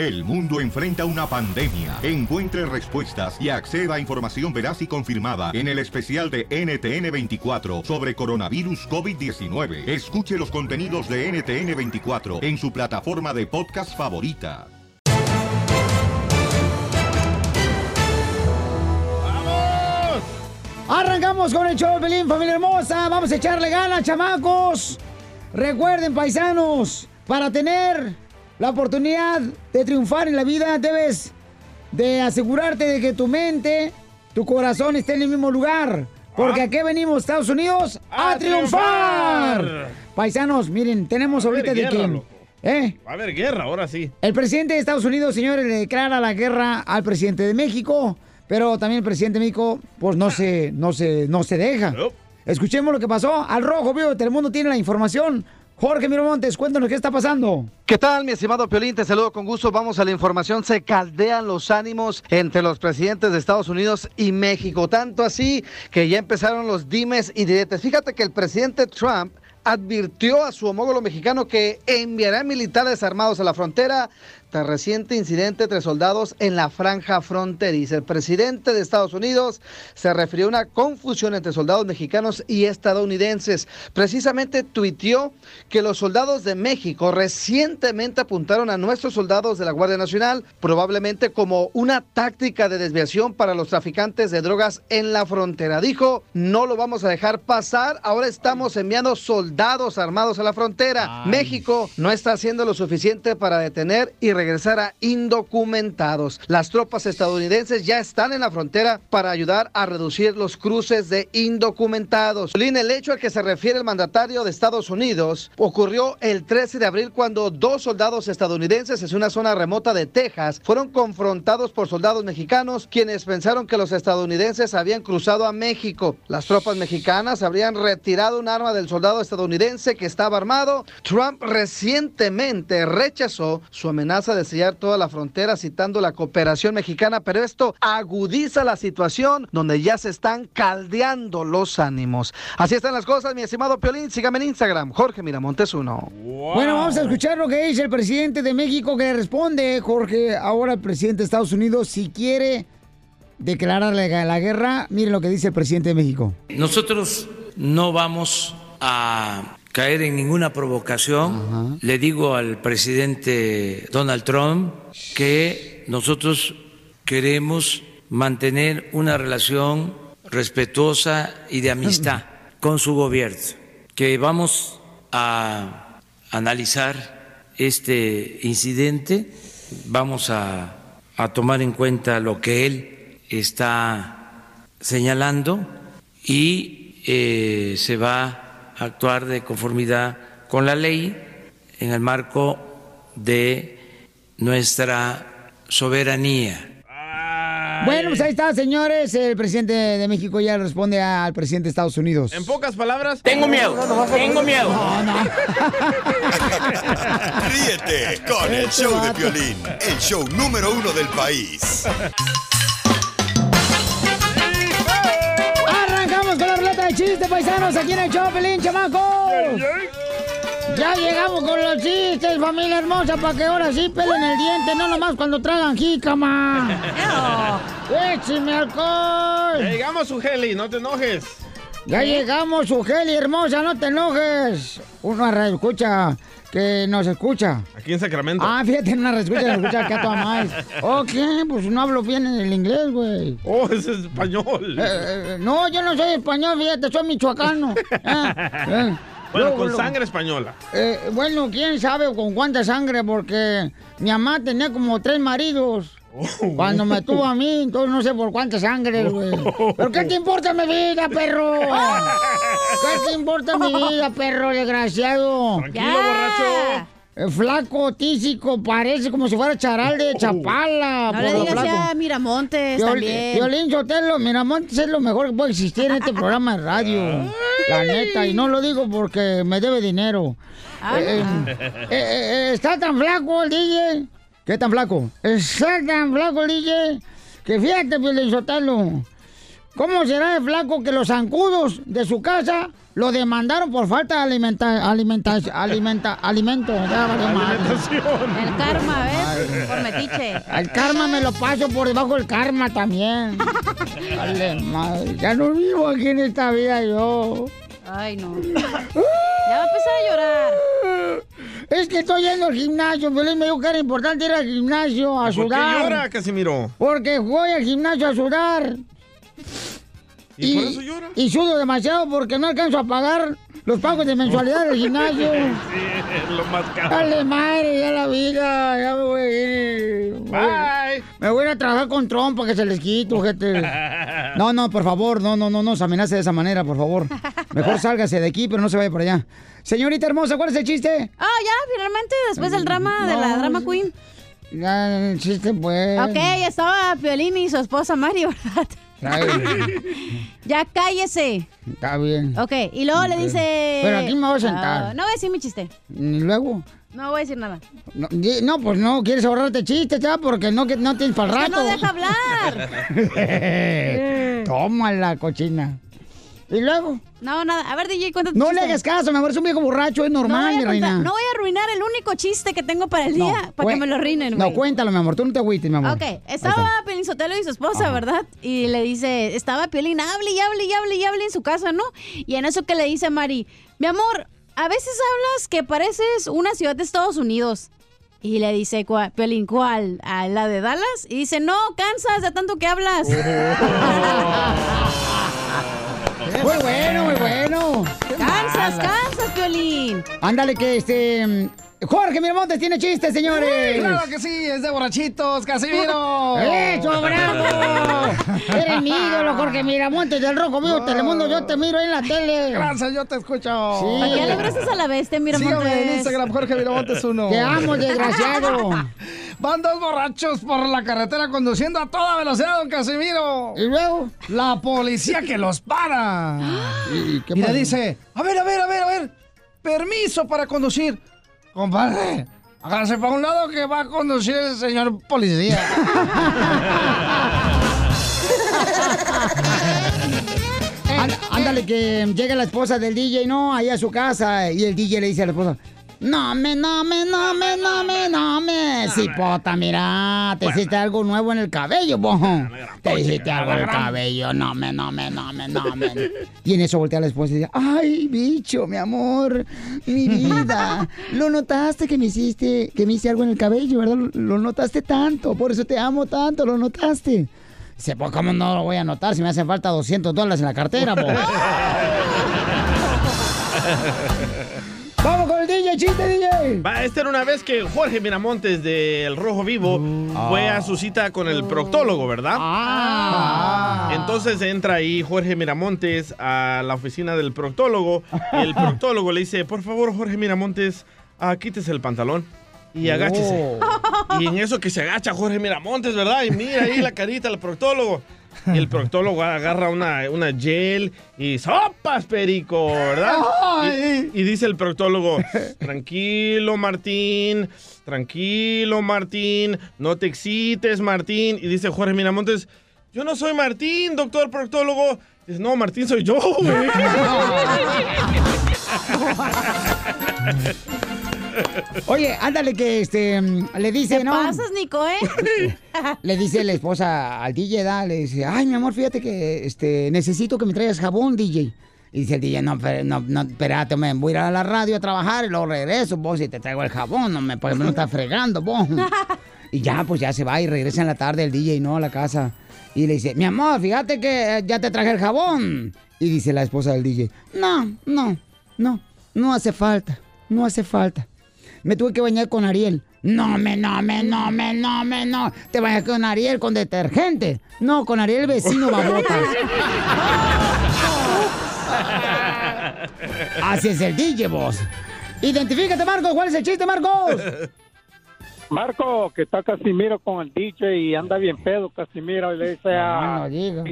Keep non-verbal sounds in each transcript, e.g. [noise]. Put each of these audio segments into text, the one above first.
El mundo enfrenta una pandemia. Encuentre respuestas y acceda a información veraz y confirmada en el especial de NTN24 sobre coronavirus COVID-19. Escuche los contenidos de NTN24 en su plataforma de podcast favorita. Arrancamos con el show Pelín, familia hermosa. Vamos a echarle ganas, chamacos. Recuerden, paisanos, para tener la oportunidad de triunfar en la vida, debes de asegurarte de que tu mente, tu corazón esté en el mismo lugar. Porque aquí venimos, Estados Unidos, a, ¡A triunfar. triunfar! Paisanos, miren, tenemos ahorita de loco. ¿Eh? Va a haber guerra, ahora sí. El presidente de Estados Unidos, señores, le declara la guerra al presidente de México, pero también el presidente de México, pues no se, no se, no se deja. Escuchemos lo que pasó. Al rojo, vivo Telemundo tiene la información. Jorge Miramontes, cuéntanos qué está pasando. ¿Qué tal, mi estimado Piolín? Te saludo con gusto. Vamos a la información. Se caldean los ánimos entre los presidentes de Estados Unidos y México. Tanto así que ya empezaron los dimes y diretes. Fíjate que el presidente Trump advirtió a su homólogo mexicano que enviará militares armados a la frontera tras reciente incidente entre soldados en la franja fronteriza. El presidente de Estados Unidos se refirió a una confusión entre soldados mexicanos y estadounidenses. Precisamente tuiteó que los soldados de México recientemente apuntaron a nuestros soldados de la Guardia Nacional, probablemente como una táctica de desviación para los traficantes de drogas en la frontera. Dijo, no lo vamos a dejar pasar, ahora estamos enviando soldados armados a la frontera. México no está haciendo lo suficiente para detener y regresar a indocumentados. Las tropas estadounidenses ya están en la frontera para ayudar a reducir los cruces de indocumentados. El hecho al que se refiere el mandatario de Estados Unidos ocurrió el 13 de abril cuando dos soldados estadounidenses en una zona remota de Texas fueron confrontados por soldados mexicanos quienes pensaron que los estadounidenses habían cruzado a México. Las tropas mexicanas habrían retirado un arma del soldado estadounidense que estaba armado. Trump recientemente rechazó su amenaza de sellar toda la frontera citando la cooperación mexicana, pero esto agudiza la situación donde ya se están caldeando los ánimos. Así están las cosas, mi estimado Piolín. Sígame en Instagram, Jorge Miramontes 1. Bueno, vamos a escuchar lo que dice el presidente de México que le responde, Jorge, ahora el presidente de Estados Unidos, si quiere declararle la guerra, miren lo que dice el presidente de México. Nosotros no vamos a caer en ninguna provocación. Le digo al presidente Donald Trump que nosotros queremos mantener una relación respetuosa y de amistad [laughs] con su gobierno, que vamos a analizar este incidente, vamos a, a tomar en cuenta lo que él está señalando y eh, se va a actuar de conformidad con la ley en el marco de nuestra soberanía. Bueno, pues ahí está, señores. El presidente de México ya responde al presidente de Estados Unidos. En pocas palabras. Tengo miedo, tengo miedo. No, no. [laughs] Ríete con el show de violín, el show número uno del país. De chistes, paisanos, aquí en el Chopelín, chamacos. Ya llegamos con los chistes, familia hermosa, para que ahora sí pelen el diente, no nomás cuando tragan jícama. [laughs] ¡Écheme alcohol! Ya llegamos, Ugeli, no te enojes. Ya llegamos, Ugeli, hermosa, no te enojes. Una radio escucha que nos escucha. Aquí en Sacramento. Ah, fíjate, una radio escucha que nos escucha [laughs] acá a toda más. Ok, pues no hablo bien en el inglés, güey. Oh, es español. Eh, eh, no, yo no soy español, fíjate, soy michoacano. [laughs] Ah, eh. bueno, Luego, con sangre española. Eh, bueno, quién sabe con cuánta sangre, porque mi mamá tenía como tres maridos. Cuando me tuvo a mí, entonces no sé por cuánta sangre, güey. ¿Pero qué te importa mi vida, perro? ¿Qué te importa mi vida, perro desgraciado? Tranquilo, borracho. Eh, flaco, tísico, parece como si fuera charal de Chapala. No le digas ya a Miramontes también. Piolín Sotelo, Miramontes es lo mejor que puede existir en este programa de radio. La neta, y no lo digo porque me debe dinero. Eh, eh, está tan flaco el DJ. ¿Qué tan flaco? Está tan flaco el DJ que fíjate, Sotelo. ¿Cómo será de flaco que los zancudos de su casa lo demandaron por falta de alimenta, alimenta, alimenta, alimento? Ya. Alimentación. El karma, ¿ves? Por metiche. Al karma me lo paso por debajo del karma también. [laughs] Dale, madre. Ya no vivo aquí en esta vida yo. Ay, no. [laughs] Ya va a empezar a llorar. Es que estoy yendo al gimnasio. Feliz me dijo que era importante ir al gimnasio a ¿Por qué sudar. llora, Casimiro? Porque voy al gimnasio a sudar. ¿Y, por eso llora? y sudo demasiado porque no alcanzo a pagar los pagos de mensualidad del gimnasio. [laughs] Sí, lo más caro. Dale madre, ya la vida, ya me voy a ir. Bye. Me voy a ir a trabajar con trompa que se les quito, gente. No, no, por favor, no, no, no, no se amenace de esa manera, por favor. Mejor [laughs] sálgase de aquí, pero no se vaya por allá. Señorita hermosa, ¿cuál es el chiste? Ah, ya, finalmente, después del drama de la drama queen. Ya, el chiste, pues. Ok, estaba Piolín y su esposa Mari, [laughs] ¿verdad? [laughs] Ya cállese. está bien. Ok, y luego le dice... Pero aquí me voy a sentar. Ah, no voy a decir mi chiste. Y luego. No voy a decir nada. No, pues no, quieres ahorrarte chistes, ya, porque no, que no tienes para el rato. no deja hablar. [laughs] Tómala, cochina. ¿Y luego? No, nada. A ver, DJ, cuéntate No le hagas caso, mi amor, es un viejo borracho, es no normal, a mi reina. no voy a arruinar el único chiste que tengo para el día, para que me lo arruinen, No, cuéntalo, mi amor, tú no te agüites, mi amor. Ok, estaba. Piolín Sotelo y su esposa, ¿verdad? Y le dice, estaba Piolín, hable y hable y hable y hable en su casa, ¿no? Y en eso que le dice a Mari, mi amor, a veces hablas que pareces una ciudad de Estados Unidos. Y le dice, "¿Cuál- Piolín, ¿cuál? ¿A la de Dallas? Y dice, no, cansas de tanto que hablas. [laughs] [laughs] Muy bueno, muy bueno. cansas, cansas, Piolín. Ándale, que este. Jorge Miramontes tiene chistes, señores. Claro que sí, es de borrachitos, Casimiro. ¡Eso, bravo! [laughs] Eres mi ídolo, Jorge Miramontes del Rojo Vivo Telemundo. Yo te miro ahí en la tele. Gracias, yo te escucho. Sí. ¿Para qué le abrazas a la bestia, mira, Sígame en? Instagram, Jorge Miramontes uno. Te amo, desgraciado. [laughs] Van dos borrachos por la carretera conduciendo a toda velocidad, don Casimiro. ¿Y luego? La policía que los para. [gasps] ¿Y, qué Y le dice, a ver, a ver, a ver, a ver, permiso para conducir. Compadre, hágase para un lado que va a conducir el señor policía. Ánd- Ándale, que llega la esposa del DJ, ¿no? Ahí a su casa. Y el DJ le dice a la esposa: No me, no me, no me, no me, no me. Cipota, mira, te hiciste algo nuevo en el cabello, bo. Te hiciste algo en el cabello. No me, no me, no me, no me. Y en eso voltea la esposa y dice: Ay, bicho, mi amor, mi vida. Lo notaste que me hiciste, que me hice algo en el cabello, ¿verdad? Lo, notaste tanto, por eso te amo tanto, lo notaste. Dice, pues, ¿cómo no lo voy a notar si me hacen falta 200 dólares en la cartera, bo? [laughs] chiste, DJ! Va, esta era una vez que Jorge Miramontes del Rojo Vivo fue a su cita con el proctólogo, ¿verdad? Ah. Entonces entra ahí Jorge Miramontes a la oficina del proctólogo. El [laughs] proctólogo le dice, por favor, Jorge Miramontes, ah, quítese el pantalón y agáchese. Y en eso que se agacha Jorge Miramontes, ¿verdad? Y mira ahí la carita del proctólogo. Y el proctólogo agarra una, una gel y sopas, perico, ¿verdad? Y, y dice el proctólogo, tranquilo, Martín, tranquilo, Martín, no te excites, Martín. Y dice Jorge Miramontes, yo no soy Martín, doctor proctólogo. Dice, no, Martín soy yo, güey. [laughs] [laughs] Oye, ándale que este mm, le dice, ¿Qué ¿no? pasas, Nico, eh? [laughs] Le dice la esposa al DJ, ¿da? le dice, ay, mi amor, fíjate que este, necesito que me traigas jabón, DJ. Y dice el DJ, no, pero- no, no, espérate, me voy a ir a la radio a trabajar y luego regreso, vos, y te traigo el jabón, no me, pues, me lo está fregando, vos. [laughs] Y ya, pues ya se va y regresa en la tarde el DJ, ¿no? A la casa. Y le dice, mi amor, fíjate que eh, ya te traje el jabón. Y dice la esposa del DJ, no, no, no, no hace falta, no hace falta. Me tuve que bañar con Ariel. No me, no me, no me, no me, no. Te bañas con Ariel con detergente. No, con Ariel vecino babotas. [laughs] Así es el DJ, vos. Identifícate, Marcos. ¿Cuál es el chiste, Marcos? [laughs] Marco, que está Casimiro con el DJ y anda bien pedo Casimiro y le dice No, no a... digas.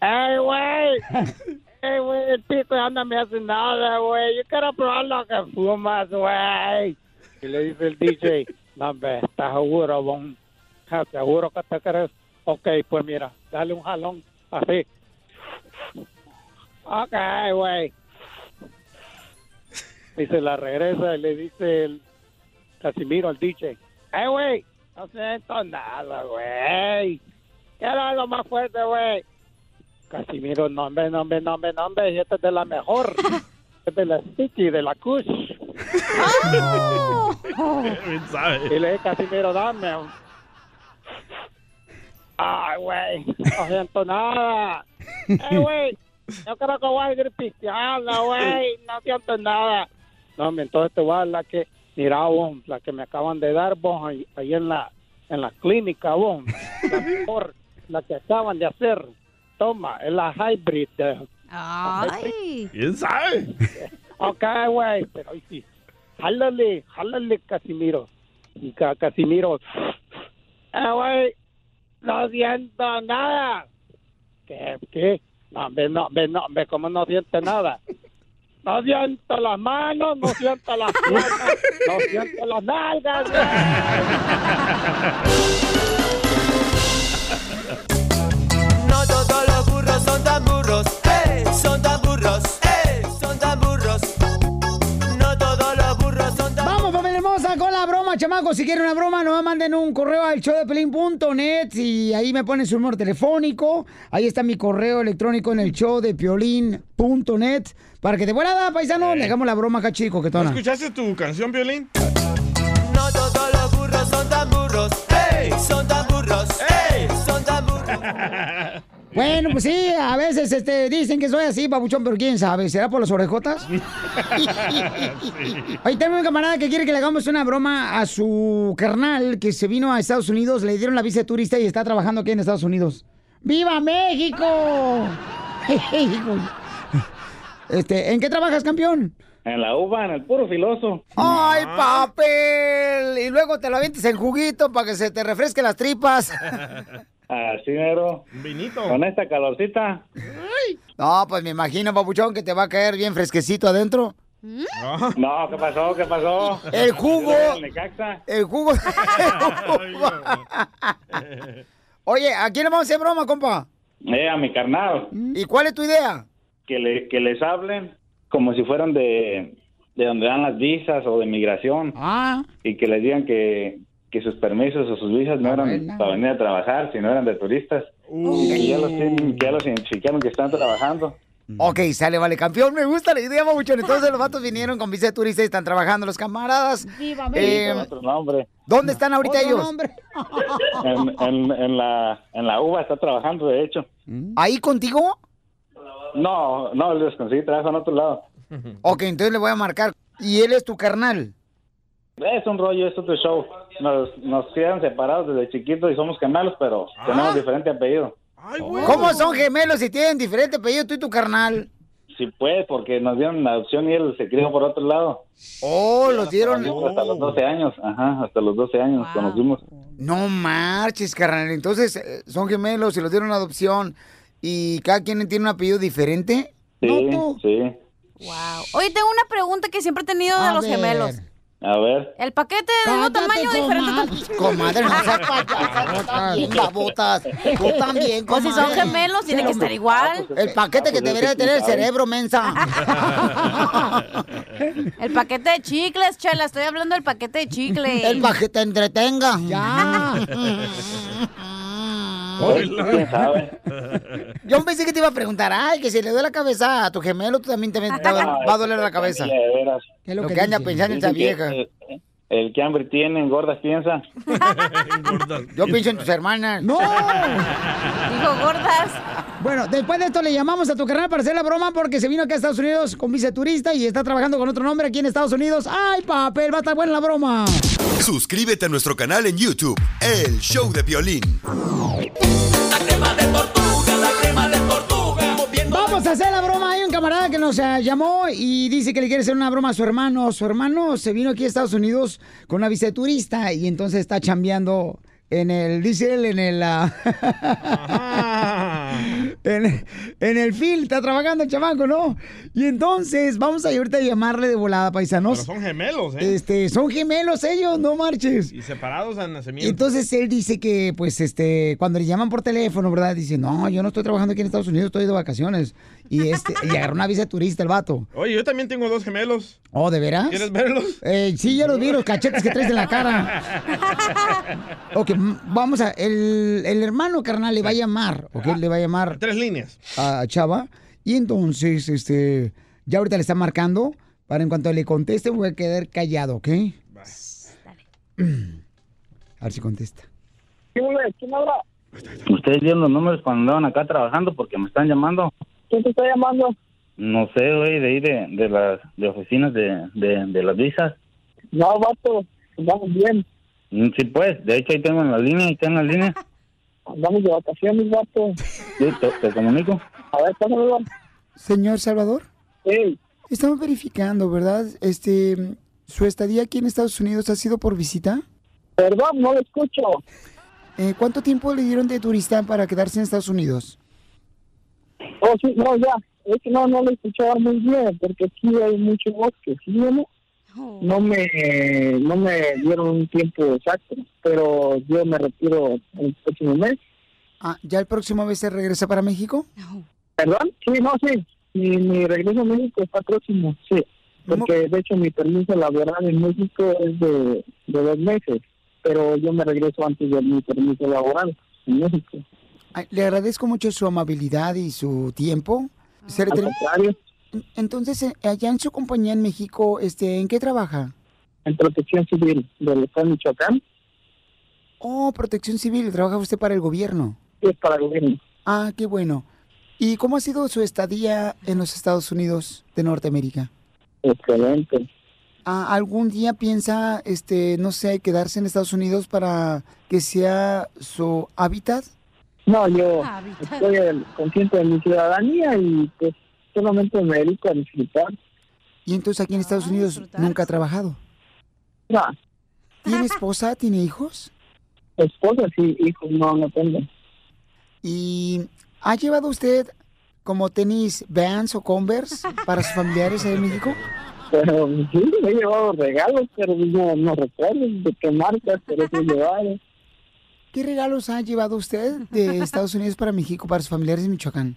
¡Ey, güey! [laughs] ¡Ey, güey! El pito ya no me hace nada, güey. Yo quiero probar lo que fumas, güey. Y le dice el DJ, no, hombre, ¿estás seguro, bon? ¿Estás seguro que te crees? Ok, pues mira, dale un jalón, así. Ok, güey. Y se la regresa y le dice el Casimiro al DJ, Eh, güey, no siento nada, güey. Quiero algo más fuerte, güey. Casimiro, nombre, nombre, nombre, nombre. Y este es de la mejor. [laughs] Este es de la Sticky, de la Kush. Sabe. Y le dije, Casimiro, dame. Ay, güey, no siento nada. Eh, güey, yo creo que voy a ir pisteando, güey, no siento nada. No, hombre, entonces te voy a dar la que, mira, vos, la que me acaban de dar, vos, ahí, ahí en la en la clínica, vos. La mejor, la que acaban de hacer. Toma, es la hybrid. Ay. ¿Quién sabe? Ok, güey, pero sí. Jálale, jálale, Casimiro. Y ca- Casimiro. Eh, güey, no siento nada. ¿Qué? ¿Qué? No, ve, no, ve, no, ve, ¿cómo no siente nada? No siento las manos, no siento las piernas, no siento las nalgas, son tan burros, ey, son tan burros, ey, son tan burros. No todos los burros son tan Vamos, familia hermosa, con la broma, chamacos. Si quieren una broma, nos manden un correo al showdepiolín.net y ahí me ponen su número telefónico. Ahí está mi correo electrónico en el showdepiolín.net para que de volada, paisano, le hagamos la broma acá chico, ¿No coquetona. escuchaste tu canción, Violín? No todos los burros son tan burros, ey, son tan Bueno, pues sí, a veces este, dicen que soy así, babuchón, pero quién sabe, ¿será por las orejotas? Ahí [laughs] tengo un camarada que quiere que le hagamos una broma a su carnal que se vino a Estados Unidos, le dieron la visa de turista y está trabajando aquí en Estados Unidos. ¡Viva México! [laughs] Este, ¿en qué trabajas, campeón? En la uva, en el puro filoso. ¡Ay, papel! Y luego te lo avientes en juguito para que se te refresquen las tripas. [laughs] Así, mero. Vinito. Con esta calorcita. No, pues me imagino, papuchón, que te va a caer bien fresquecito adentro. No, ¿qué pasó? ¿Qué pasó? El jugo. El Necaxa. El jugo. [laughs] Oye, ¿a quién le vamos a hacer broma, compa? Eh, a mi carnal. ¿Y cuál es tu idea? Que, le, que les hablen como si fueran de, de donde dan las visas o de migración. Ah. Y que les digan que, que sus permisos o sus visas no eran buena. para venir a trabajar, sino eran de turistas. Y que ya los, que ya los identificaron que están trabajando. Ok, sale, vale, campeón. Me gusta la idea, papuchón. Entonces los vatos vinieron con visa de turista y están trabajando los camaradas. Viva Eh, Con otro nombre. ¿Dónde están ahorita Otro ellos? nombre. [laughs] En, en, en la, en la uva está trabajando, de hecho. ¿Ahí contigo? No, no, les conseguí trabajo en otro lado. Ok, entonces le voy a marcar. ¿Y él es tu carnal? Es un rollo, es otro show. Nos, nos quedan separados desde chiquitos y somos gemelos, pero tenemos diferente apellido. ¿Cómo son gemelos si tienen diferente apellido tú y tu carnal? Sí, pues, porque nos dieron la adopción y él se crió por otro lado. Oh, los dieron. Hasta los 12 años, ajá, hasta los 12 años nos conocimos. No marches, carnal. Entonces, eh, son gemelos y los dieron adopción. ¿Y cada quien tiene un apellido diferente? Sí, sí. Wow. Oye, tengo una pregunta que siempre he tenido de A los ver. gemelos. A ver. El paquete de mismo tamaño o diferente tamaño. Comadre, no seas payasa, [laughs] tú también, babotas. Tú también, Pues si son comadre. gemelos, tiene que estar igual. El paquete que debería de tener el cerebro, mensa. [laughs] El paquete de chicles, chela. Estoy hablando del paquete de chicles. El paquete entretenga. Ya. [laughs] ¿Quién sabe? Yo pensé que te iba a preguntar, ay, que si le duele la cabeza a tu gemelo, tú también te, va va a doler la cabeza. De veras. ¿Qué es lo que anda pensando esa que vieja? El, que hambre tiene, engordas piensa. Yo pienso en tus hermanas. ¡No! Dijo gordas. Bueno, después de esto le llamamos a tu carnal para hacer la broma porque se vino acá a Estados Unidos con visa de turista y está trabajando con otro nombre aquí en Estados Unidos. ¡Ay, papel! Va a estar buena la broma. Suscríbete a nuestro canal en YouTube, El Show de Violín. A hacer la broma. Hay un camarada que nos eh, llamó y dice que le quiere hacer una broma a su hermano. Su hermano se vino aquí a Estados Unidos con una visa de turista y entonces está chambeando en el, dice en el... ah, [laughs] en, en el field, está trabajando el chamaco, ¿no? Y entonces vamos a ir ahorita a llamarle de volada, paisanos. Pero son gemelos, ¿eh? Este, son gemelos ellos, no marches. Y separados al nacimiento. entonces él dice que, pues, este, cuando le llaman por teléfono, ¿verdad? Dice, no, yo no estoy trabajando aquí en Estados Unidos, estoy de vacaciones. Y este, y agarró una visa de turista el vato. Oye, yo también tengo dos gemelos. Oh, ¿de veras? ¿Quieres verlos? Eh, sí, ya los vi, los cachetes que traes en la cara. [laughs] Ok, vamos a. El, el hermano carnal le va a llamar, ¿ok? Le va a llamar. Tres líneas. A Chava. Y entonces, este. Ya ahorita le está marcando. Para en cuanto le conteste, voy a quedar callado, ¿ok? A ver si contesta. ¿Quién habla? Ustedes dieron los números cuando andaban acá trabajando porque me están llamando. ¿Quién te está llamando? No sé, güey, de ahí de, de las de oficinas de, de, de las visas. No, vato, vamos bien. Mm, Sí, pues, de hecho ahí tengo en la línea, ahí tengo en la línea. [laughs] Andamos de vacaciones, vato. Sí, te, te comunico. A ver, pásamelo. Señor Salvador. Sí. Estamos verificando, ¿verdad? Este. ¿Su estadía aquí en Estados Unidos ha sido por visita? Perdón, no lo escucho. Eh, ¿Cuánto tiempo le dieron de turista para quedarse en Estados Unidos? Oh, sí, no, ya. Es que no, no lo escuchaba muy bien, porque aquí hay mucho bosque, ¿sí, no? No me, no me dieron un tiempo exacto, pero yo me retiro el próximo mes. Ah, ¿ya el próximo mes se regresa para México? ¿Perdón? Sí, no, sí. Mi, mi regreso a México está próximo, sí. Porque de hecho mi permiso laboral en México es de, de dos meses, pero yo me regreso antes de mi permiso laboral en México. Ay, Le agradezco mucho su amabilidad y su tiempo. Se le Al contrario. Entonces, eh, allá en su compañía en México, este, ¿en qué trabaja? En protección civil del Estado de Michoacán. Oh, protección civil. ¿Trabaja usted para el gobierno? Sí, es para el gobierno. Ah, qué bueno. ¿Y cómo ha sido su estadía en los Estados Unidos de Norteamérica? Excelente. Ah, ¿Algún día piensa, este, no sé, quedarse en Estados Unidos para que sea su hábitat? No, yo estoy consciente de mi ciudadanía y pues solamente me dedico a disfrutar. Y entonces aquí en Estados Unidos nunca ha trabajado. No, ¿Tiene [laughs] esposa? ¿Tiene hijos? esposa sí, hijos no, no tengo. ¿Y ha llevado usted como tenis Vans o Converse para sus familiares ahí en México? Pero sí, me he llevado regalos, pero no, no recuerdo de qué marcas, pero sí he llevado. ¿Qué regalos ha llevado usted de Estados Unidos para México para sus familiares en Michoacán?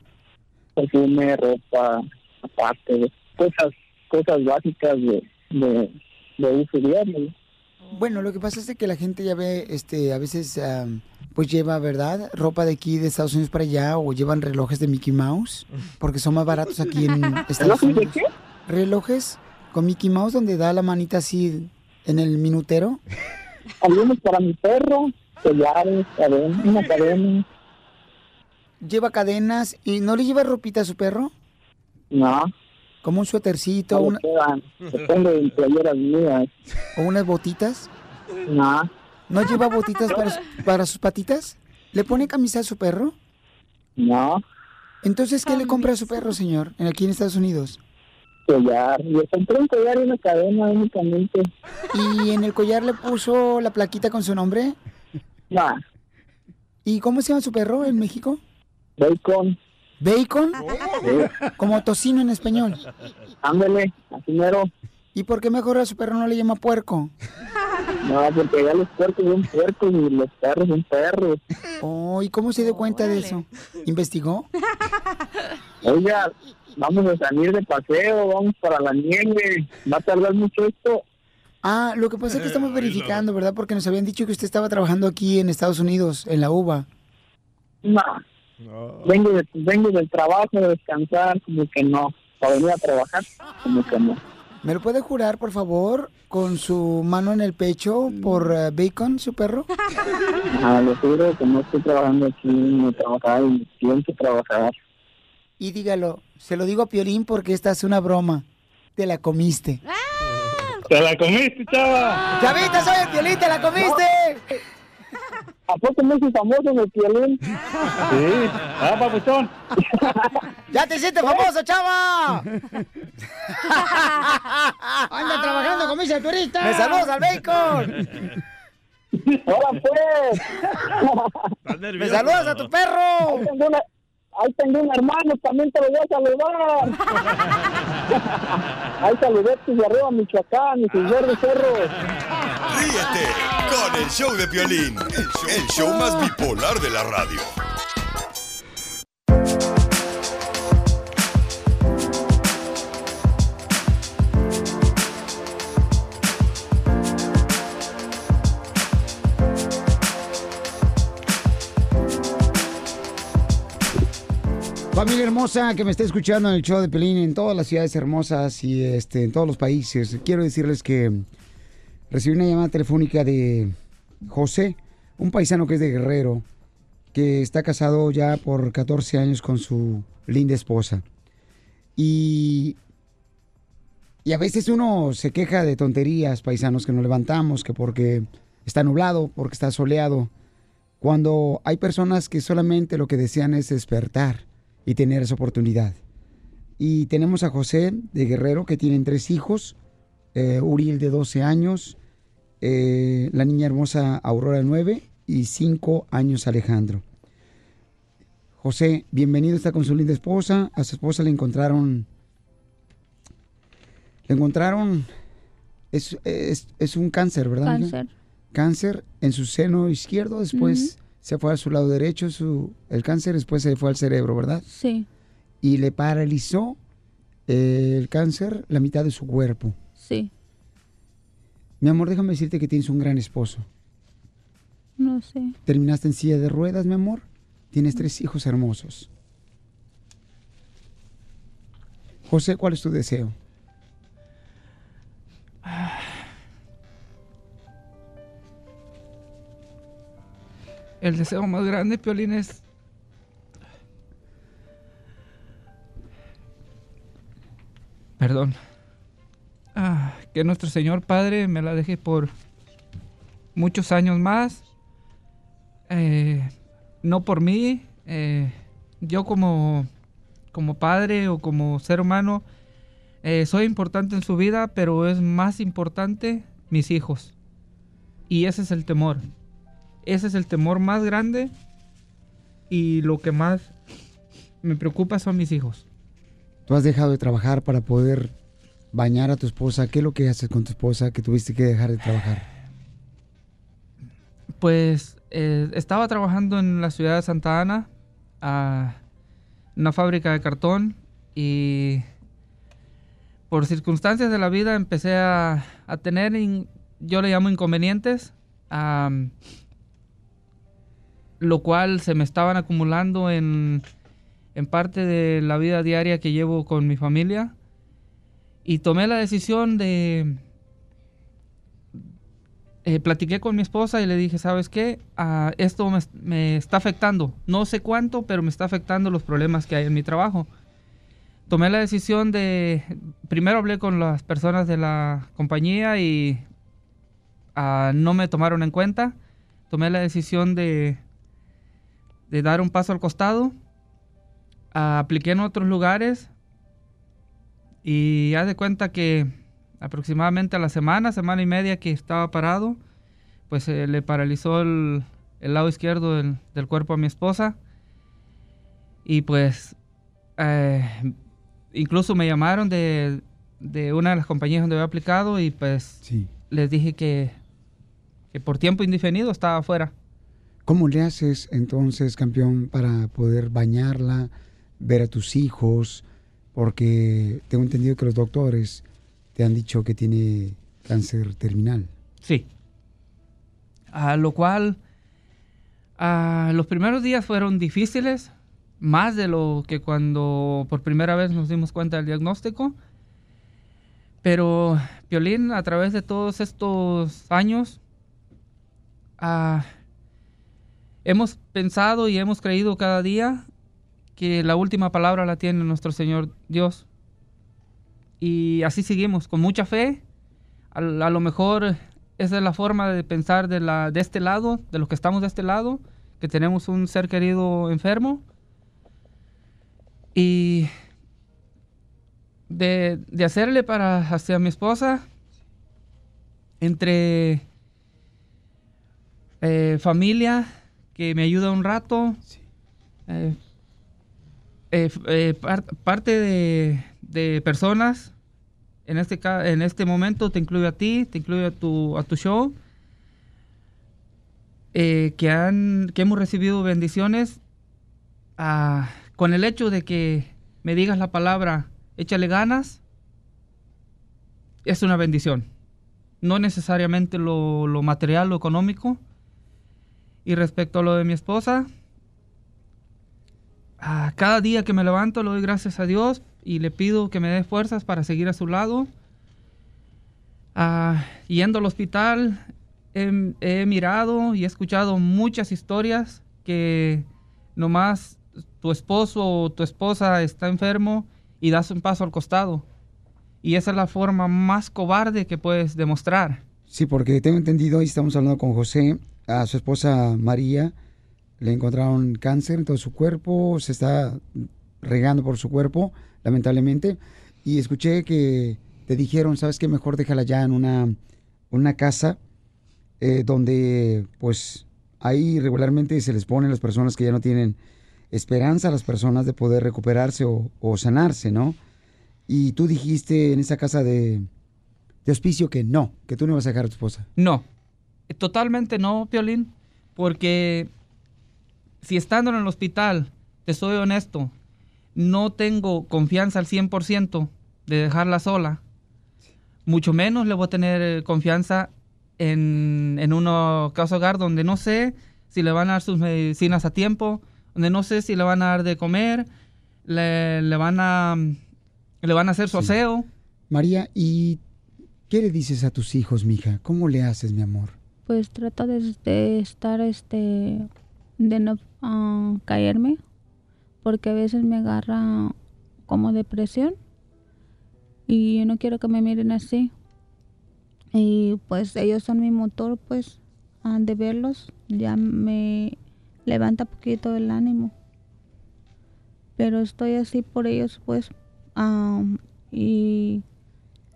Perfume, ropa, aparte cosas, cosas básicas de, de, de uso diario. Bueno, lo que pasa es que la gente ya ve, este, a veces, am, pues lleva, ¿verdad? Ropa de aquí de Estados Unidos para allá o llevan relojes de Mickey Mouse porque son más baratos aquí en [laughs] Estados ¿Relojes de Unidos. Relojes con Mickey Mouse donde da la manita así en el minutero. Algunos para mi perro, collares, cadena, una cadena. Lleva cadenas y no le lleva ropita a su perro. No. Como un suétercito, No una-. Depende de playeras mías. o unas botitas. No. ¿No lleva botitas para, su- [laughs] para sus patitas? ¿Le pone camisa a su perro? No. Entonces, ¿qué le compra a su perro, señor, en- aquí en Estados Unidos? Collar. Le compré un collar y una cadena únicamente. ¿Y en el collar le puso la plaquita con su nombre? No. ¿Y cómo se llama su perro en México? Bacon. ¿Bacon? Sí. [laughs] Como tocino en español. Ándale, así mero. ¿Y por qué mejor a su perro no le llama puerco? No, porque ya los puercos son puercos y los perros son perros. Oh, ¿y cómo se dio cuenta de eso? ¿Investigó? Oiga, vamos a salir de paseo, vamos para la nieve. ¿Va a tardar mucho esto? Ah, lo que pasa es que estamos [laughs] verificando, ¿verdad? Porque nos habían dicho que usted estaba trabajando aquí en Estados Unidos, en la UVA. No. Vengo, de, vengo del trabajo, de descansar, como que no. Para venir a trabajar, como que no. ¿Me lo puede jurar, por favor, con su mano en el pecho por eh, Bacon, su perro? Ah, lo juro que no estoy trabajando aquí, no trabajar y pienso trabajar. Y dígalo, se lo digo a Piolín porque esta es una broma. Te la comiste. ¿Te la comiste, chava? ¡Chavita, soy el Piolín, te la comiste! ¿A poco me hice famoso en el violín? Sí. Ah, papuchón. ¡Ya te hiciste famoso, chava! [laughs] ¡Anda trabajando con mis turistas! ¡Me saludas al bacon! ¡Hola, pues! ¡Me saludas a tu perro! Ahí tengo una, ahí tengo un hermano, también te lo voy a saludar. [laughs] ahí saludé desde arriba, Michoacán, y sus verdes cerros. Ríete con el show de Piolín, el show, más bipolar de la radio. Familia hermosa que me está escuchando en el show de Pelín en todas las ciudades hermosas y este, en todos los países. Quiero decirles que recibí una llamada telefónica de José, un paisano que es de Guerrero, que está casado ya por 14 años con su linda esposa. Y, y a veces uno se queja de tonterías, paisanos, que nos levantamos, que porque está nublado, porque está soleado, cuando hay personas que solamente lo que desean es despertar y tener esa oportunidad. Y tenemos a José de Guerrero, que tienen tres hijos, eh, Uriel de 12 años, eh, la niña hermosa Aurora de 9 y 5 años Alejandro. José, bienvenido, está con su linda esposa. A su esposa le encontraron... Le encontraron... Es, es- es un cáncer, ¿verdad? Cáncer. Cáncer en su seno izquierdo, después se fue a su lado derecho su, el cáncer, después se fue al cerebro, ¿verdad? Sí, Y le paralizó eh, el cáncer la mitad de su cuerpo. sí. Mi amor, déjame decirte que tienes un gran esposo. No sé. Terminaste en silla de ruedas, mi amor. Tienes tres hijos hermosos. José, ¿cuál es tu deseo? [sighs] El deseo más grande, Piolín, es... Perdón. Ah, que nuestro Señor Padre me la deje por muchos años más. Eh, no por mí. eh, yo como, como padre o como ser humano eh, soy importante en su vida, pero es más importante mis hijos. Y ese es el temor. Ese es el temor más grande y lo que más me preocupa son mis hijos. Tú has dejado de trabajar para poder bañar a tu esposa. ¿Qué es lo que haces con tu esposa que tuviste que dejar de trabajar? Pues eh, estaba trabajando en la ciudad de Santa Ana, a una fábrica de cartón y por circunstancias de la vida empecé a, a tener, yo le llamo inconvenientes, lo cual se me estaban acumulando en, en parte de la vida diaria que llevo con mi familia y tomé la decisión de eh, platiqué con mi esposa y le dije, ¿sabes qué? Ah, esto me, está afectando. No sé cuánto, pero me está afectando los problemas que hay en mi trabajo. Tomé la decisión de, primero hablé con las personas de la compañía y ah, no me tomaron en cuenta. Tomé la decisión de, de dar un paso al costado. Ah, apliqué en otros lugares y haz de cuenta que aproximadamente a la semana, semana y media que estaba parado, pues eh, le paralizó el, el lado izquierdo del, del cuerpo a mi esposa. Y pues eh, incluso me llamaron de, de una de las compañías donde había aplicado y pues les dije que, que por tiempo indefinido estaba afuera. ¿Cómo le haces entonces, campeón, para poder bañarla, ver a tus hijos? Porque tengo entendido que los doctores te han dicho que tiene cáncer terminal. Sí. A lo cual, los primeros días fueron difíciles, más de lo que cuando por primera vez nos dimos cuenta del diagnóstico. Pero, Violín, a través de todos estos años, ah, hemos pensado y hemos creído cada día que la última palabra la tiene nuestro Señor Dios. Y así seguimos, con mucha fe. A, a lo mejor esa es la forma de pensar de, la, de este lado, de los que estamos de este lado, que tenemos un ser querido enfermo. Y de, de hacerle para hacia mi esposa, entre eh, familia, que me ayuda un rato, eh, eh, eh, par- parte de, personas, en este, en este momento te incluyo a ti, te incluyo a tu, a tu show, eh, que, han, que hemos recibido bendiciones ah, con el hecho de que me digas la palabra, échale ganas, es una bendición. No necesariamente lo, lo material, lo económico. Y respecto a lo de mi esposa, cada día que me levanto le doy gracias a Dios y le pido que me dé fuerzas para seguir a su lado. Ah, yendo al hospital, he, he mirado y he escuchado muchas historias que nomás tu esposo o tu esposa está enfermo y das un paso al costado. Y esa es la forma más cobarde que puedes demostrar. Sí, porque tengo entendido, y estamos hablando con José, a su esposa María, le encontraron cáncer en todo su cuerpo, se está regando por su cuerpo, lamentablemente, y escuché que te dijeron, ¿sabes qué? Mejor déjala ya en una, una casa eh, donde, pues, ahí regularmente se les ponen las personas que ya no tienen esperanza a las personas de poder recuperarse o, sanarse, ¿no? Y tú dijiste en esa casa de, de hospicio que no, que tú no vas a dejar a tu esposa. No, totalmente no, Piolín, porque si estando en el hospital, te soy honesto, no tengo confianza al 100% de dejarla sola, mucho menos le voy a tener eh, confianza en, en una casa hogar donde no sé si le van a dar sus medicinas a tiempo, donde no sé si le van a dar de comer, le, le van a le van a hacer su aseo. María, ¿y qué le dices a tus hijos, mija? ¿Cómo le haces, mi amor? Pues trato de, de estar, este, de no ah, caerme, porque a veces me agarra como depresión y yo no quiero que me miren así. Y pues ellos son mi motor, pues, ah, de verlos ya me levanta poquito el ánimo. Pero estoy así por ellos, pues, Am, y,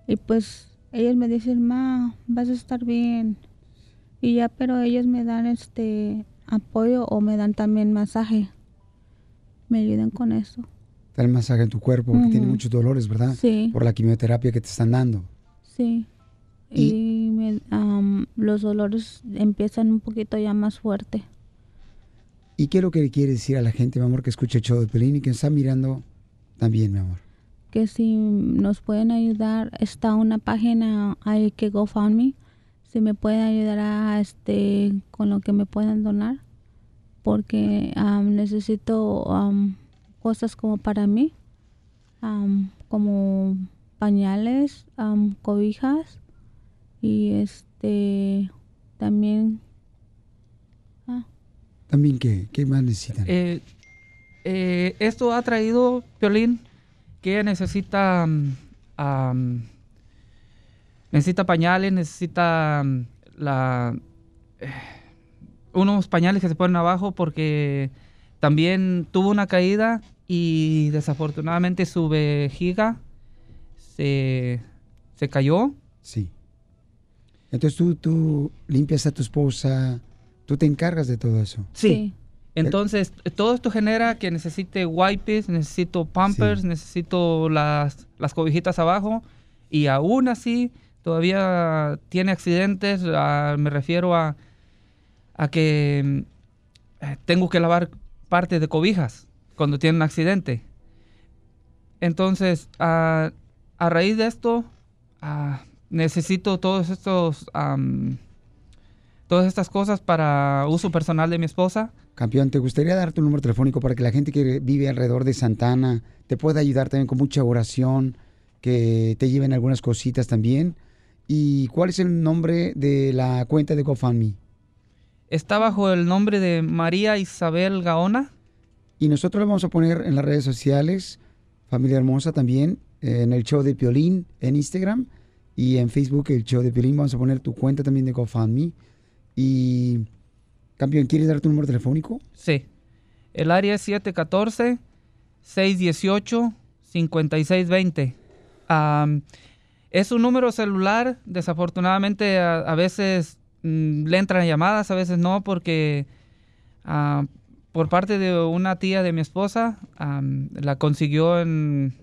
y pues ellos me dicen, ma, vas a estar bien. Y ya, pero ellos me dan este apoyo o me dan también masaje. Me ayudan con eso. El masaje en tu cuerpo porque tiene Ujú. muchos dolores, ¿verdad? Sí. Por la quimioterapia que te están dando. Sí. Y, me- am, los dolores empiezan un poquito ya más fuerte. ¿Y qué es lo que le quieres decir a la gente, mi amor, que escucha el show de Pelín y que está mirando también, mi amor? que si nos pueden ayudar, está una página ahí que GoFundMe, si me pueden ayudar a este con lo que me puedan donar, porque am, necesito am, cosas como para mí, am, como pañales, cobijas y este también También, ¿qué, qué más necesitan? Eh, eh, esto ha traído, Piolín, que ella necesita, pañales, necesita mm, la, eh, unos pañales que se ponen abajo porque también tuvo una caída y desafortunadamente su vejiga se, se cayó. Sí. Entonces tú, tú limpias a tu esposa, tú te encargas de todo eso. Sí. Entonces, todo esto genera que necesite wipes, necesito pampers, necesito las, las cobijitas abajo y aún así todavía tiene accidentes, ah, me refiero a, a que eh, tengo que lavar parte de cobijas cuando tiene un accidente. Entonces, ah, a raíz de esto, ah, necesito todos estos, todas estas cosas para uso personal de mi esposa. Campeón, ¿te gustaría dar tu número telefónico para que la gente que vive alrededor de Santana te pueda ayudar también con mucha oración, que te lleven algunas cositas también? ¿Y cuál es el nombre de la cuenta de GoFundMe? Está bajo el nombre de María Isabel Gaona. Y nosotros lo vamos a poner en las redes sociales, familia hermosa también, en el show de Piolín, en Instagram y en Facebook, el show de Piolín. Vamos a poner tu cuenta también de GoFundMe. Y, campeón, ¿quieres dar tu número telefónico? Sí. El área es 714-618-5620. Am, es un número celular. Desafortunadamente, a, veces mm, le entran llamadas, a veces no, porque ah, por parte de una tía de mi esposa, am, la consiguió en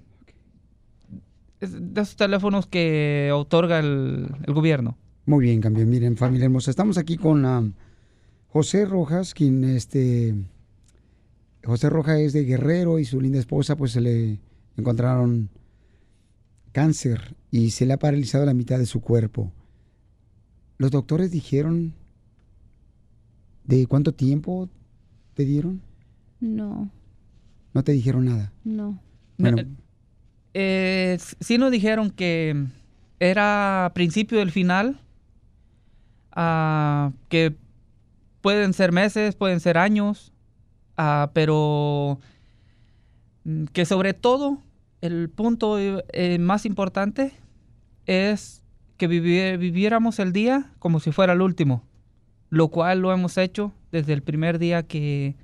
de esos teléfonos que otorga el, gobierno. Muy bien, campeón. Miren, familia hermosa, estamos aquí con ah, José Rojas, quien este... José Rojas es de Guerrero y su linda esposa pues se le encontraron cáncer y se le ha paralizado la mitad de su cuerpo. Los doctores dijeron de cuánto tiempo te dieron. No, No te dijeron nada. no. Bueno, Eh, s- sí nos dijeron que era principio del final, ah, que pueden ser meses, pueden ser años, ah, pero mm, que sobre todo el punto eh, más importante es que vivi- viviéramos el día como si fuera el último, lo cual lo hemos hecho desde el primer día que,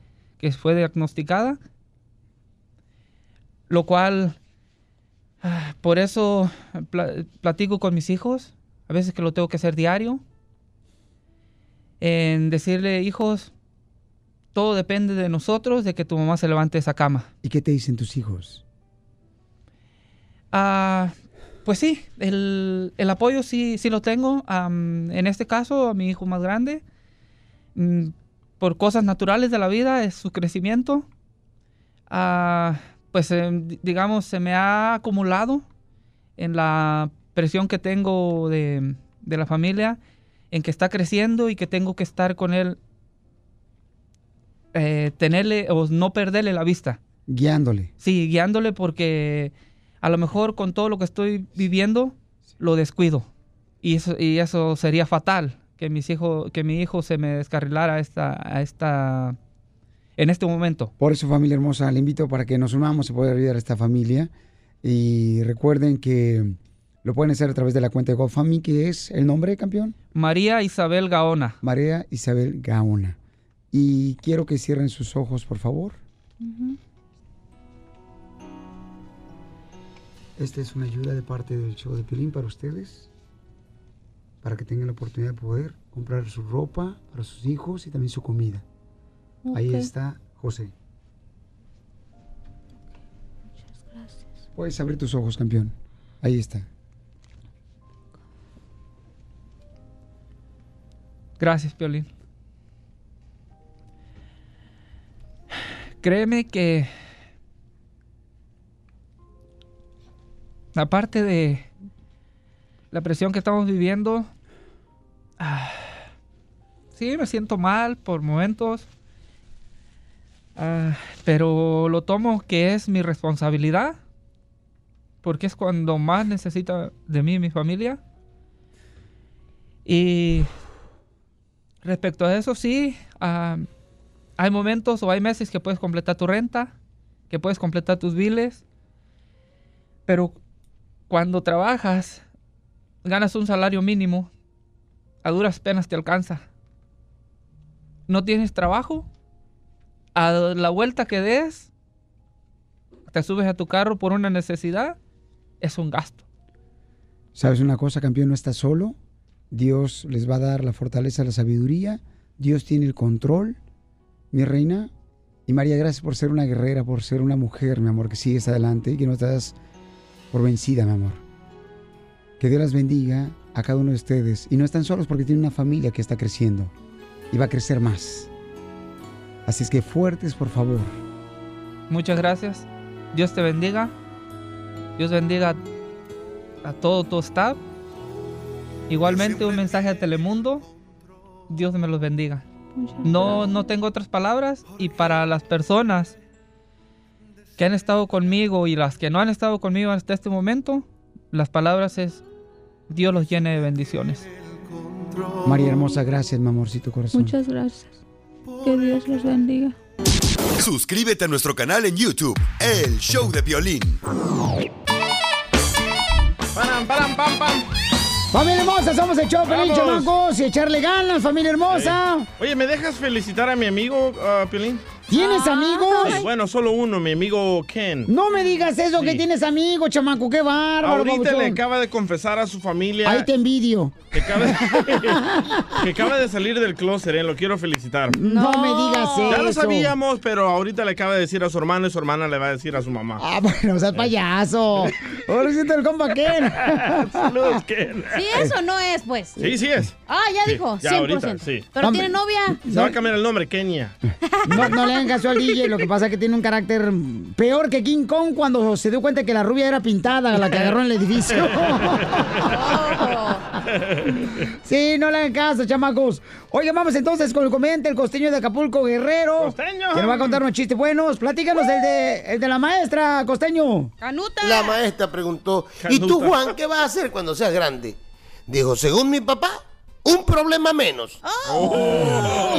fue diagnosticada, lo cual [sighs] Por eso pla- platico con mis hijos, a veces que lo tengo que hacer diario, en decirle, hijos, todo depende de nosotros, de que tu mamá se levante de esa cama. ¿y qué te dicen tus hijos? Ah, pues sí, el, el apoyo sí, sí lo tengo. En este caso, a mi hijo más grande, mm, por cosas naturales de la vida, es su crecimiento. Ah, pues di- digamos, se me ha acumulado en la presión que tengo de, de la familia, en que está creciendo y que tengo que estar con él, eh, tenerle o no perderle la vista. Guiándole. Sí, guiándole porque a lo mejor con todo lo que estoy viviendo lo descuido. Y eso, y eso sería fatal, que, mis hijos, que mi hijo se me descarrilara a esta, a esta, en este momento. Por eso, familia hermosa, le invito para que nos unamos y poder ayudar a esta familia. Y recuerden que lo pueden hacer a través de la cuenta de GoFundMe, que es el nombre, campeón. María Isabel Gaona. María Isabel Gaona. Y quiero que cierren sus ojos, por favor. Esta es una ayuda de parte del show de Pilín para ustedes, para que tengan la oportunidad de poder comprar su ropa para sus hijos y también su comida. Ahí Ok. está José. Puedes abrir tus ojos, campeón. Ahí está. Gracias, Piolín. Créeme que aparte de la presión que estamos viviendo, ah, sí me siento mal por momentos, ah, pero lo tomo que es mi responsabilidad, porque es cuando más necesita de mí mi familia. Y respecto a eso, sí, ah, hay momentos o hay meses que puedes completar tu renta, que puedes completar tus biles, pero cuando trabajas, ganas un salario mínimo, a duras penas te alcanza. No tienes trabajo, a la vuelta que des, te subes a tu carro por una necesidad, es un gasto. ¿Sabes una cosa, campeón? No estás solo. Dios les va a dar la fortaleza, la sabiduría. Dios tiene el control, mi reina. Y María, gracias por ser una guerrera, por ser una mujer, mi amor, que sigues adelante y que no estás por vencida, mi amor. Que Dios las bendiga a cada uno de ustedes. Y no están solos porque tienen una familia que está creciendo y va a crecer más. Así es que fuertes, por favor. Muchas gracias. Dios te bendiga. Dios bendiga a todo tu staff. Igualmente un mensaje a Telemundo. Dios me los bendiga. No, no tengo otras palabras y para las personas que han estado conmigo y las que no han estado conmigo hasta este momento, las palabras es Dios los llene de bendiciones. María hermosa, gracias, mi amorcito corazón. Muchas gracias. Que Dios los bendiga. Suscríbete a nuestro canal en YouTube, El Show de Violín. Param, param, pam, pam. Familia hermosa, somos el show, feliz chamacos, y echarle ganas, familia hermosa. Oye, ¿me dejas felicitar a mi amigo, ah, Piolín? ¿Tienes amigos? Bueno, solo uno, mi amigo Ken. No me digas eso, que tienes amigos, chamaco, qué bárbaro. Ahorita le acaba de confesar a su familia Ahí te envidio. que acaba, [laughs] que acaba de salir del closet, ¿eh? lo quiero felicitar. No me digas Ya lo eso. sabíamos, pero ahorita le acaba de decir a su hermano y su hermana le va a decir a su mamá. Ah, bueno, o sea, payaso. Pobrecito el compa Ken. [laughs] Saludos, Ken. Sí, eso no es, pues. Sí, sí es. Ah, ya Sí, dijo, ya 100%. ahorita, sí. Pero Hombre. tiene novia. Se va a cambiar el nombre, Kenia. No, no le hagan caso al DJ, lo que pasa es que tiene un carácter peor que King Kong cuando se dio cuenta que la rubia era pintada, la que agarró en el edificio. Sí, no le hagan caso, chamacos. Oigan, vamos entonces con el comediante, el costeño de Acapulco, Guerrero. ¡Costeño! Que nos va a contar unos chistes buenos. Platícanos el de, el de la maestra, costeño. Canuta. La maestra preguntó, ¿y tú. Juan, qué vas a hacer cuando seas grande? Dijo, según mi papá, un problema menos. Oh,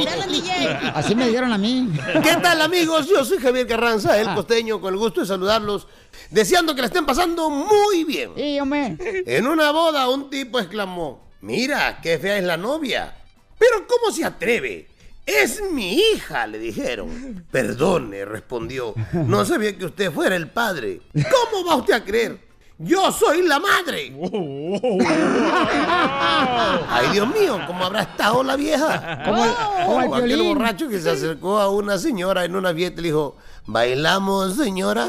Así me dijeron a mí. ¿Qué tal, amigos? Yo soy Javier Carranza, Ah. el costeño, con el gusto de saludarlos, deseando que la estén pasando muy bien. Sí, hombre. En una boda, un tipo exclamó, mira, qué fea es la novia. Pero ¿cómo se atreve? Es mi hija, le dijeron. Perdone, respondió. No sabía que usted fuera el padre. ¿Cómo va usted a creer? Yo soy la madre. [laughs] Ay, Dios mío, ¿cómo habrá estado la vieja? Como el- como el O aquel borracho que se acercó a una señora en una fiesta y le dijo, ¿bailamos, señora?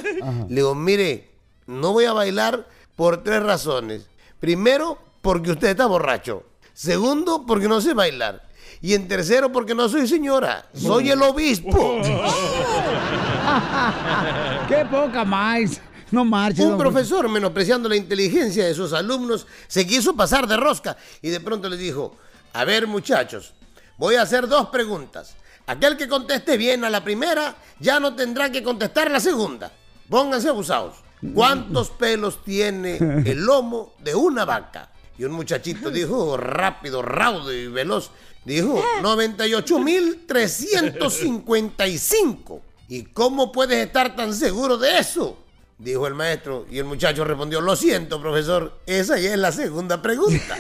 Le digo, mire, no voy a bailar por tres razones. Primero, porque usted está borracho. Segundo, porque no sé bailar. Y en tercero, porque no soy señora, soy el obispo. [laughs] Qué poca más. No marches. Un profesor, menospreciando la inteligencia de sus alumnos, se quiso pasar de rosca y de pronto les dijo, a ver muchachos, voy a hacer dos preguntas. Aquel que conteste bien a la primera, ya no tendrá que contestar la segunda. Pónganse abusados. ¿Cuántos [laughs] pelos tiene el lomo de una vaca? Y un muchachito dijo, rápido, raudo y veloz, dijo, [laughs] 98.355. ¿Y cómo puedes estar tan seguro de eso? Dijo el maestro. Y el muchacho respondió, lo siento, profesor, esa ya es la segunda pregunta.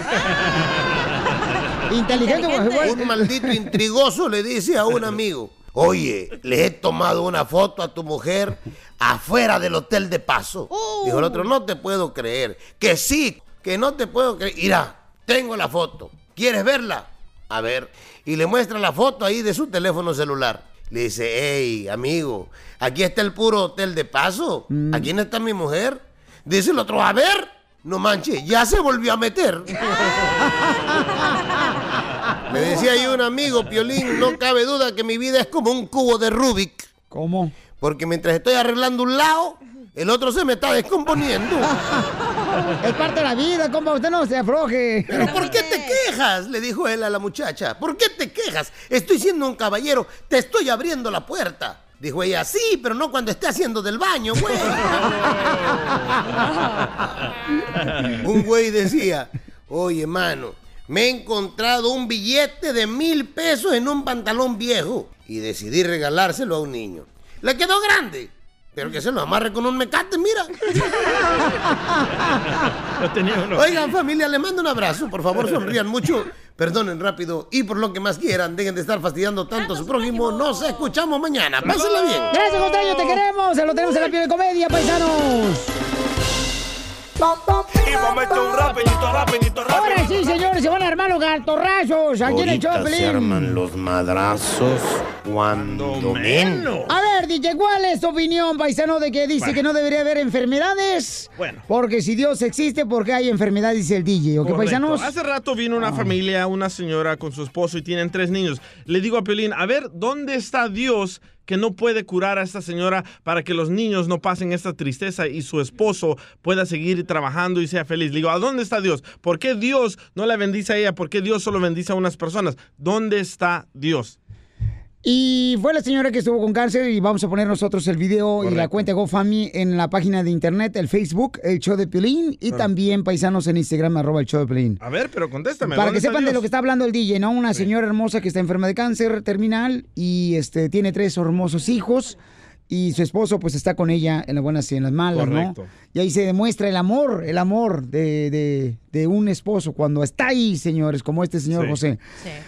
Inteligente, güey. Un maldito intrigoso le dice a un amigo, oye, le he tomado una foto a tu mujer afuera del hotel de paso. Dijo el otro, no te puedo creer. Que sí, que no te puedo creer. Mira, tengo la foto. ¿Quieres verla? A ver. Y le muestra la foto ahí de su teléfono celular. Le dice, hey, amigo, aquí está el puro hotel de paso. ¿Aquí no está mi mujer? Dice el otro, a ver. No manches, ya se volvió a meter. [laughs] Me decía yo un amigo, Piolín, no cabe duda que mi vida es como un cubo de Rubik. ¿Cómo? Porque mientras estoy arreglando un lado, el otro se me está descomponiendo. [laughs] [laughs] Es parte de la vida, compa. Usted no se afloje. ¿Pero por qué te quejas? Le dijo él a la muchacha. ¿Por qué te quejas? Estoy siendo un caballero, te estoy abriendo la puerta. Dijo ella, sí, pero no cuando esté haciendo del baño, güey. [laughs] un güey decía, oye, mano, me he encontrado un billete de mil pesos en un pantalón viejo y decidí regalárselo a un niño. Le quedó grande, pero que se lo amarre con un mecate, mira. [laughs] Oigan, familia, les mando un abrazo. Por favor, sonrían mucho. Perdonen rápido y por lo que más quieran, dejen de estar fastidiando tanto a su prójimo. Nos escuchamos mañana. Pásenla bien. Gracias, costeño, te queremos. Se lo tenemos en la piel de comedia, paisanos. Y vamos a meter un rapidito, rapidito, rapidito. Ahora sí, señores, se van a armar los gartorrazos aquí en el Ahorita se Choplin. arman los madrazos cuando menos. A ver, DJ, ¿cuál es tu opinión, paisano, de que dice Bueno. que no debería haber enfermedades? Bueno. Porque si Dios existe, ¿por qué hay enfermedades? Dice el DJ, ¿ok, Correcto. paisanos? Hace rato vino una familia, una señora con su esposo y tienen tres niños. Le digo a Pelín, a ver, ¿dónde está Dios que no puede curar a esta señora para que los niños no pasen esta tristeza y su esposo pueda seguir trabajando y sea feliz? Le digo, ¿a dónde está Dios? ¿Por qué Dios no la bendice a ella? ¿Por qué Dios solo bendice a unas personas? ¿Dónde está Dios? Y fue la señora que estuvo con cáncer y vamos a poner nosotros el video y la cuenta GoFundMe en la página de internet, el Facebook, el show de Piolín y Ah. también paisanos en Instagram, arroba el show de Piolín. A ver, pero contéstame. Para ¿dónde que sepan de lo que está hablando el DJ, ¿no? Una señora hermosa que está enferma de cáncer terminal y este tiene tres hermosos hijos y su esposo pues está con ella en las buenas y en las malas, Correcto. ¿no? Y ahí se demuestra el amor, el amor de, de- de un esposo cuando está ahí, señores, como este señor Sí. José.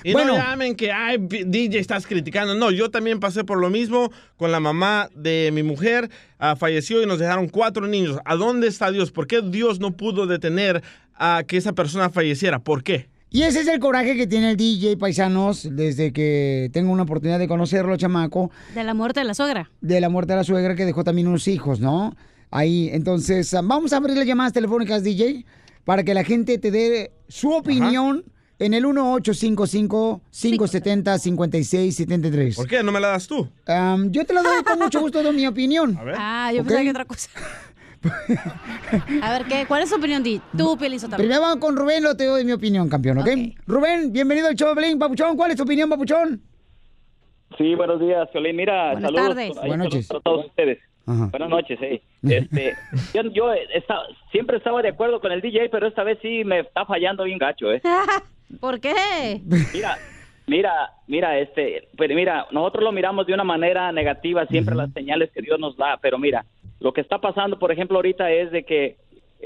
Y Bueno. no llamen que, ay, DJ, estás criticando. No, yo también pasé por lo mismo con la mamá de mi mujer. ah, falleció y nos dejaron cuatro niños. ¿A dónde está Dios? ¿Por qué Dios no pudo detener a que esa persona falleciera? ¿Por qué? Y ese es el coraje que tiene el DJ Paisanos desde que tengo una oportunidad de conocerlo, chamaco, De la muerte de la suegra. de la muerte de la suegra que dejó también unos hijos, ¿no? Ahí, entonces, ah, vamos a abrir las llamadas telefónicas, DJ, para que la gente te dé su opinión en el 1855-570-5673. ¿Por qué? ¿No me la das tú? Am, yo te lo doy con mucho gusto, doy mi opinión. Ah, yo ¿Ok? pensaba que otra cosa. A ver, ¿qué? ¿cuál es tu opinión, Di? Tú, Sotelo. Primero vamos con Rubén, lo te doy mi opinión, campeón, ¿ok? Rubén, bienvenido al show de Pelín, Papuchón. ¿Cuál es tu opinión, Papuchón? Sí, buenos días, Piolín. Mira, Buenas saludos. tardes. ahí Buenas saludos noches. para todos ustedes. Ajá. Buenas noches, sí. Este, [laughs] yo siempre estaba de acuerdo con el DJ, pero esta vez sí me está fallando bien gacho, ¿eh? [laughs] ¿Por qué? Mira, mira, mira, este, pero mira, nosotros lo miramos de una manera negativa, siempre las señales que Dios nos da, pero mira, lo que está pasando, por ejemplo, ahorita es de que,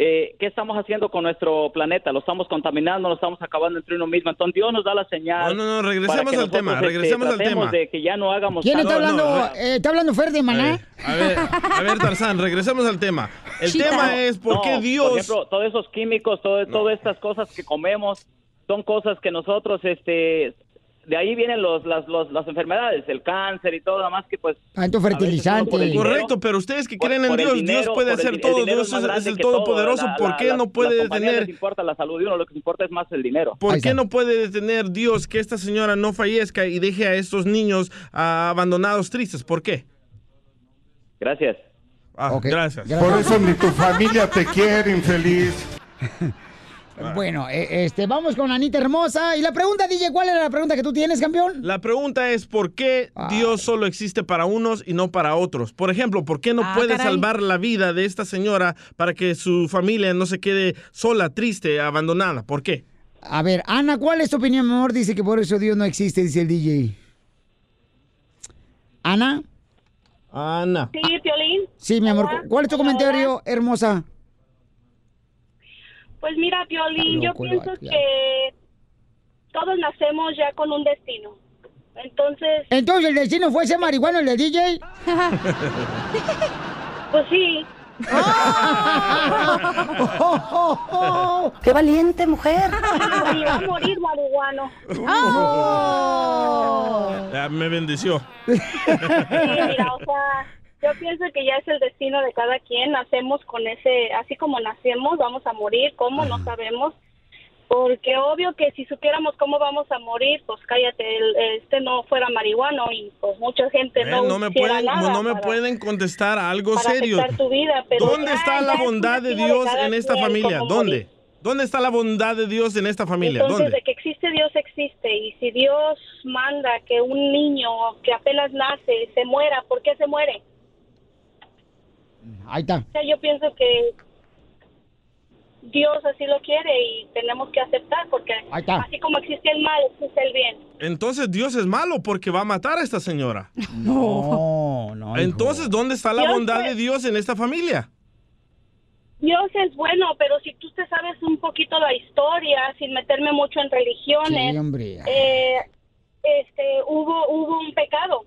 eh, ¿qué estamos haciendo con nuestro planeta? Lo estamos contaminando, lo estamos acabando entre uno mismo, entonces Dios nos da la señal. No, no, no, para regresemos que al tema, este, regresemos al tema. de que ya no hagamos ¿Quién está hablando? eh, ¿Está hablando Fer de Maná? A ver, a ver, Tarzán, regresemos al tema. El Chita. tema es por No, qué Dios... Por ejemplo, todos esos químicos, todo- todas estas cosas que comemos, son cosas que nosotros, este, de ahí vienen los, las, los- las enfermedades, el cáncer y todo, nada más que pues... Tanto fertilizante. dinero- Correcto, pero ustedes que por- creen en por Dios, dinero, Dios puede hacer el todo, Dios es, el todo, Todopoderoso, la- ¿por qué no puede detener? les importa la salud de uno, lo que les importa es más el dinero. ¿Por qué no puede detener Dios que esta señora no fallezca y deje a estos niños ah, abandonados tristes? ¿Por qué? Gracias. Ah, gracias. Por eso ni tu familia te quiere, infeliz. [laughs] Bueno, eh, este, vamos con Anita Hermosa. Y la pregunta, DJ, ¿cuál era la pregunta que tú tienes, campeón? La pregunta es ¿por qué Dios solo existe para unos y no para otros? Por ejemplo, ¿por qué no Ah, puede caray. salvar la vida de esta señora para que su familia no se quede sola, triste, abandonada? ¿Por qué? A ver, Ana, ¿cuál es tu opinión, mi amor? Dice que por eso Dios no existe, dice el DJ. Ana. Ana. Sí, Piolín. Sí, mi amor. ¿Cuál es tu comentario, hermosa? Pues mira, Piolín, yo pienso que todos nacemos ya con un destino. Entonces, Entonces, ¿el destino fue ese marihuano, el de DJ? [laughs] pues sí. [laughs] ¡Qué valiente mujer! Y va a morir marihuano. Ya me bendició. Sí, mira, o sea, yo pienso que ya es el destino de cada quien. Nacemos con ese, así como nacemos, vamos a morir. ¿Cómo? No sabemos. Porque obvio que si supiéramos cómo vamos a morir, pues cállate, el- este no fuera marihuano y pues mucha gente Eh, no, no me pueden, nada no me para- pueden contestar algo para serio. tu vida, pero ¿Dónde ya- está la bondad de Dios en esta familia? ¿Dónde? morir. ¿Dónde está la bondad de Dios en esta familia? Entonces, ¿Dónde? de que existe Dios, existe. Y si Dios manda que un niño que apenas nace se muera, ¿por qué se muere? Ahí está. O sea, yo pienso que Dios así lo quiere y tenemos que aceptar porque Ahí está. así como existe el mal, existe el bien. Entonces Dios es malo porque va a matar a esta señora. No, no. Entonces, ¿dónde está la Dios bondad es- de Dios en esta familia? Dios es bueno, pero si tú te sabes un poquito la historia, sin meterme mucho en religiones, Sí, hombre. eh, este, hubo, hubo un pecado,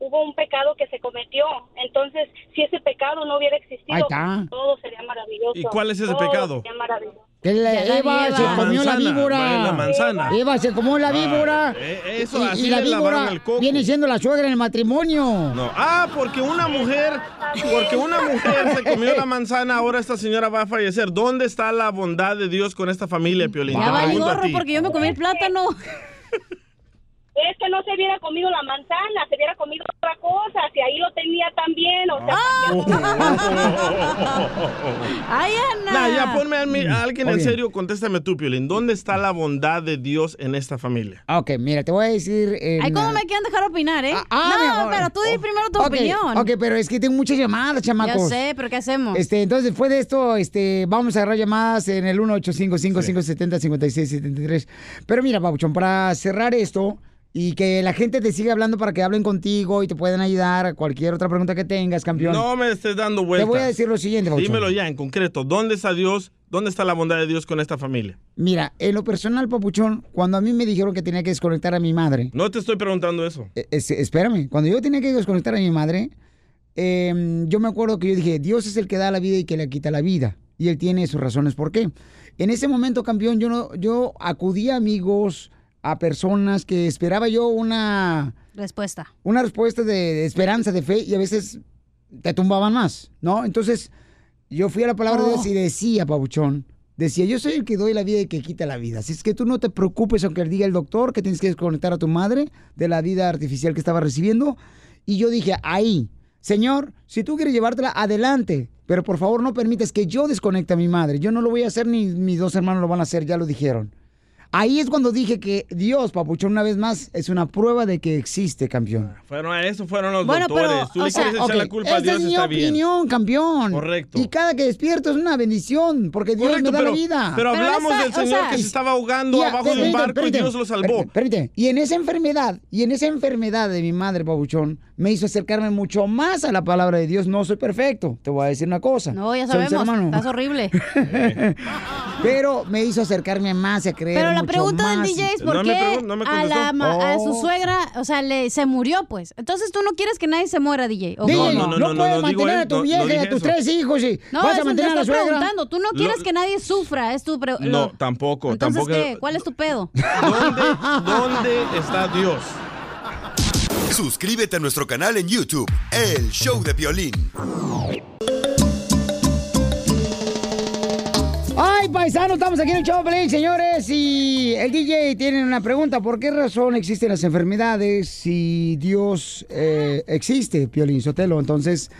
hubo un pecado que se cometió. Entonces, si ese pecado no hubiera existido, todo sería maravilloso. ¿Y cuál es ese Todo pecado? sería maravilloso. Que la Eva se comió la manzana, víbora. la manzana. Eva se comió la Ah, víbora. eh, eso, y, así y la víbora el coco. viene siendo la suegra en el matrimonio. No. Ah, porque una mujer, porque una mujer se comió la manzana, ahora esta señora va a fallecer. ¿Dónde está la bondad de Dios con esta familia, Piolín? Ya va gorro porque yo me comí el plátano. Es que no se hubiera comido la manzana, se hubiera comido otra cosa, si ahí lo tenía también, o sea... [laughs] ¡Ay, Ana! Nah, ya ponme a, mí- a alguien en serio, contéstame tú, Piolín. ¿Dónde está la bondad de Dios en esta familia? Ah, Ok, mira, te voy a decir. en- Ay, ¿cómo me quieren dejar opinar, eh? Ah, no, pero tú di primero tu Ok, opinión. Ok, pero es que tengo muchas llamadas, chamacos. Ya sé, pero ¿qué hacemos? Este, entonces, después de esto, este, vamos a agarrar llamadas en el 1855-570-5673. Pero mira, Pabuchón, para cerrar esto y que la gente te siga hablando para que hablen contigo y te puedan ayudar a cualquier otra pregunta que tengas, campeón. No me estés dando Te vueltas. voy a decir lo siguiente, Papuchón. Dímelo ya en concreto. ¿Dónde está Dios? ¿Dónde está la bondad de Dios con esta familia? Mira, en lo personal, Papuchón, cuando a mí me dijeron que tenía que desconectar a mi madre, No te estoy preguntando eso. Es- espérame, cuando yo tenía que desconectar a mi madre, eh, yo me acuerdo que yo dije, Dios es el que da la vida y que le quita la vida. Y él tiene sus razones por qué. En ese momento, campeón, yo, no, yo acudí a amigos, a personas que esperaba yo una, Respuesta. una respuesta de, de esperanza, de fe, y a veces te tumbaban más, ¿no? Entonces, yo fui a la palabra de Dios y decía, Pabuchón, decía, yo soy el que doy la vida y que quita la vida. Así es que tú no te preocupes, aunque diga el doctor que tienes que desconectar a tu madre de la vida artificial que estaba recibiendo. Y yo dije, ahí, Señor, si tú quieres llevártela, adelante. Pero por favor no permitas que yo desconecte a mi madre. Yo no lo voy a hacer, ni mis dos hermanos lo van a hacer, ya lo dijeron. Ahí es cuando dije que Dios, Papuchón, una vez más, es una prueba de que existe, campeón. Fueron a eso fueron los Bueno, pero. Tú le sea, quieres echar ok, la culpa a esa Dios, es mi está bien. opinión, campeón. Correcto. Y cada que despierto es una bendición, porque Dios Correcto, me da pero- la vida. pero Pero hablamos esa- del o señor sea, que se estaba ahogando abajo de un barco y Dios lo salvó. Espérate, Y en esa enfermedad, y en esa enfermedad de mi madre, Pabuchón, me hizo acercarme mucho más a la palabra de Dios. No soy perfecto, te voy a decir una cosa. No, ya Soy sabemos. Estás horrible. [laughs] Pero me hizo acercarme más a creer Pero la mucho pregunta del. DJ es por qué a, la, ma- a su Oh. suegra, o sea, le, se murió, pues. Entonces tú no quieres que nadie se muera, DJ. ¿o DJ, cómo? no, puedes mantener a tu vieja y a tus tres hijos y No, vas a mantener te a la suegra. preguntando. Tú no Lo- quieres que nadie sufra, es tu... No, tampoco, Entonces, tampoco. ¿qué? ¿Cuál es tu pedo? [laughs] ¿Dónde, ¿Dónde está Dios? Suscríbete a nuestro canal en YouTube, El Show de Violín. Ay, paisano, estamos aquí en el show, de Pelín, señores, y el DJ tiene una pregunta. ¿Por qué razón existen las enfermedades si Dios eh, existe, Piolín Sotelo? Entonces...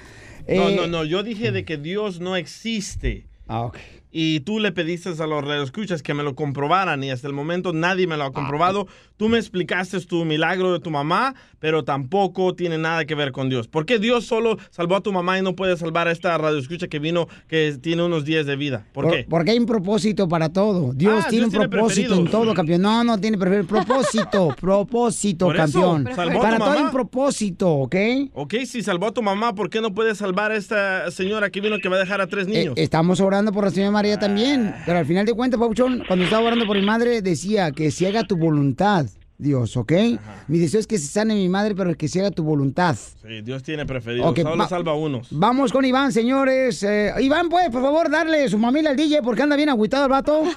No, eh, no, no. Yo dije de que Dios no existe. Ah, ok. Y tú le pediste a los radioescuchas que me lo comprobaran y hasta el momento nadie me lo ha comprobado. Tú me explicaste tu milagro de tu mamá, pero tampoco tiene nada que ver con Dios. ¿Por qué Dios solo salvó a tu mamá y no puede salvar a esta radioescucha que vino que tiene unos días de vida? ¿Por, qué? Porque hay un propósito para todo. Dios Ah, tiene Dios tiene un propósito en preferidos. todo, campeón. No, no tiene preferido. [laughs] Propósito, propósito, Por campeón. salvó a Para tu todo hay un propósito, ¿ok? Ok, si salvó a tu mamá, ¿por qué no puede salvar a esta señora que vino que va a dejar a tres niños? Eh, estamos orando por la señora María también. Pero al final de cuentas, Pauchón, cuando estaba orando por mi madre, decía que se haga tu voluntad, Dios, ¿ok? Mi deseo es que se sane mi madre, pero que se haga tu voluntad. Sí, Dios tiene preferidos. Ok, Solo va- salva a unos. Vamos con Iván, señores. Eh, Iván, ¿puede por favor darle su mamila al DJ porque anda bien agüitado el vato? [laughs]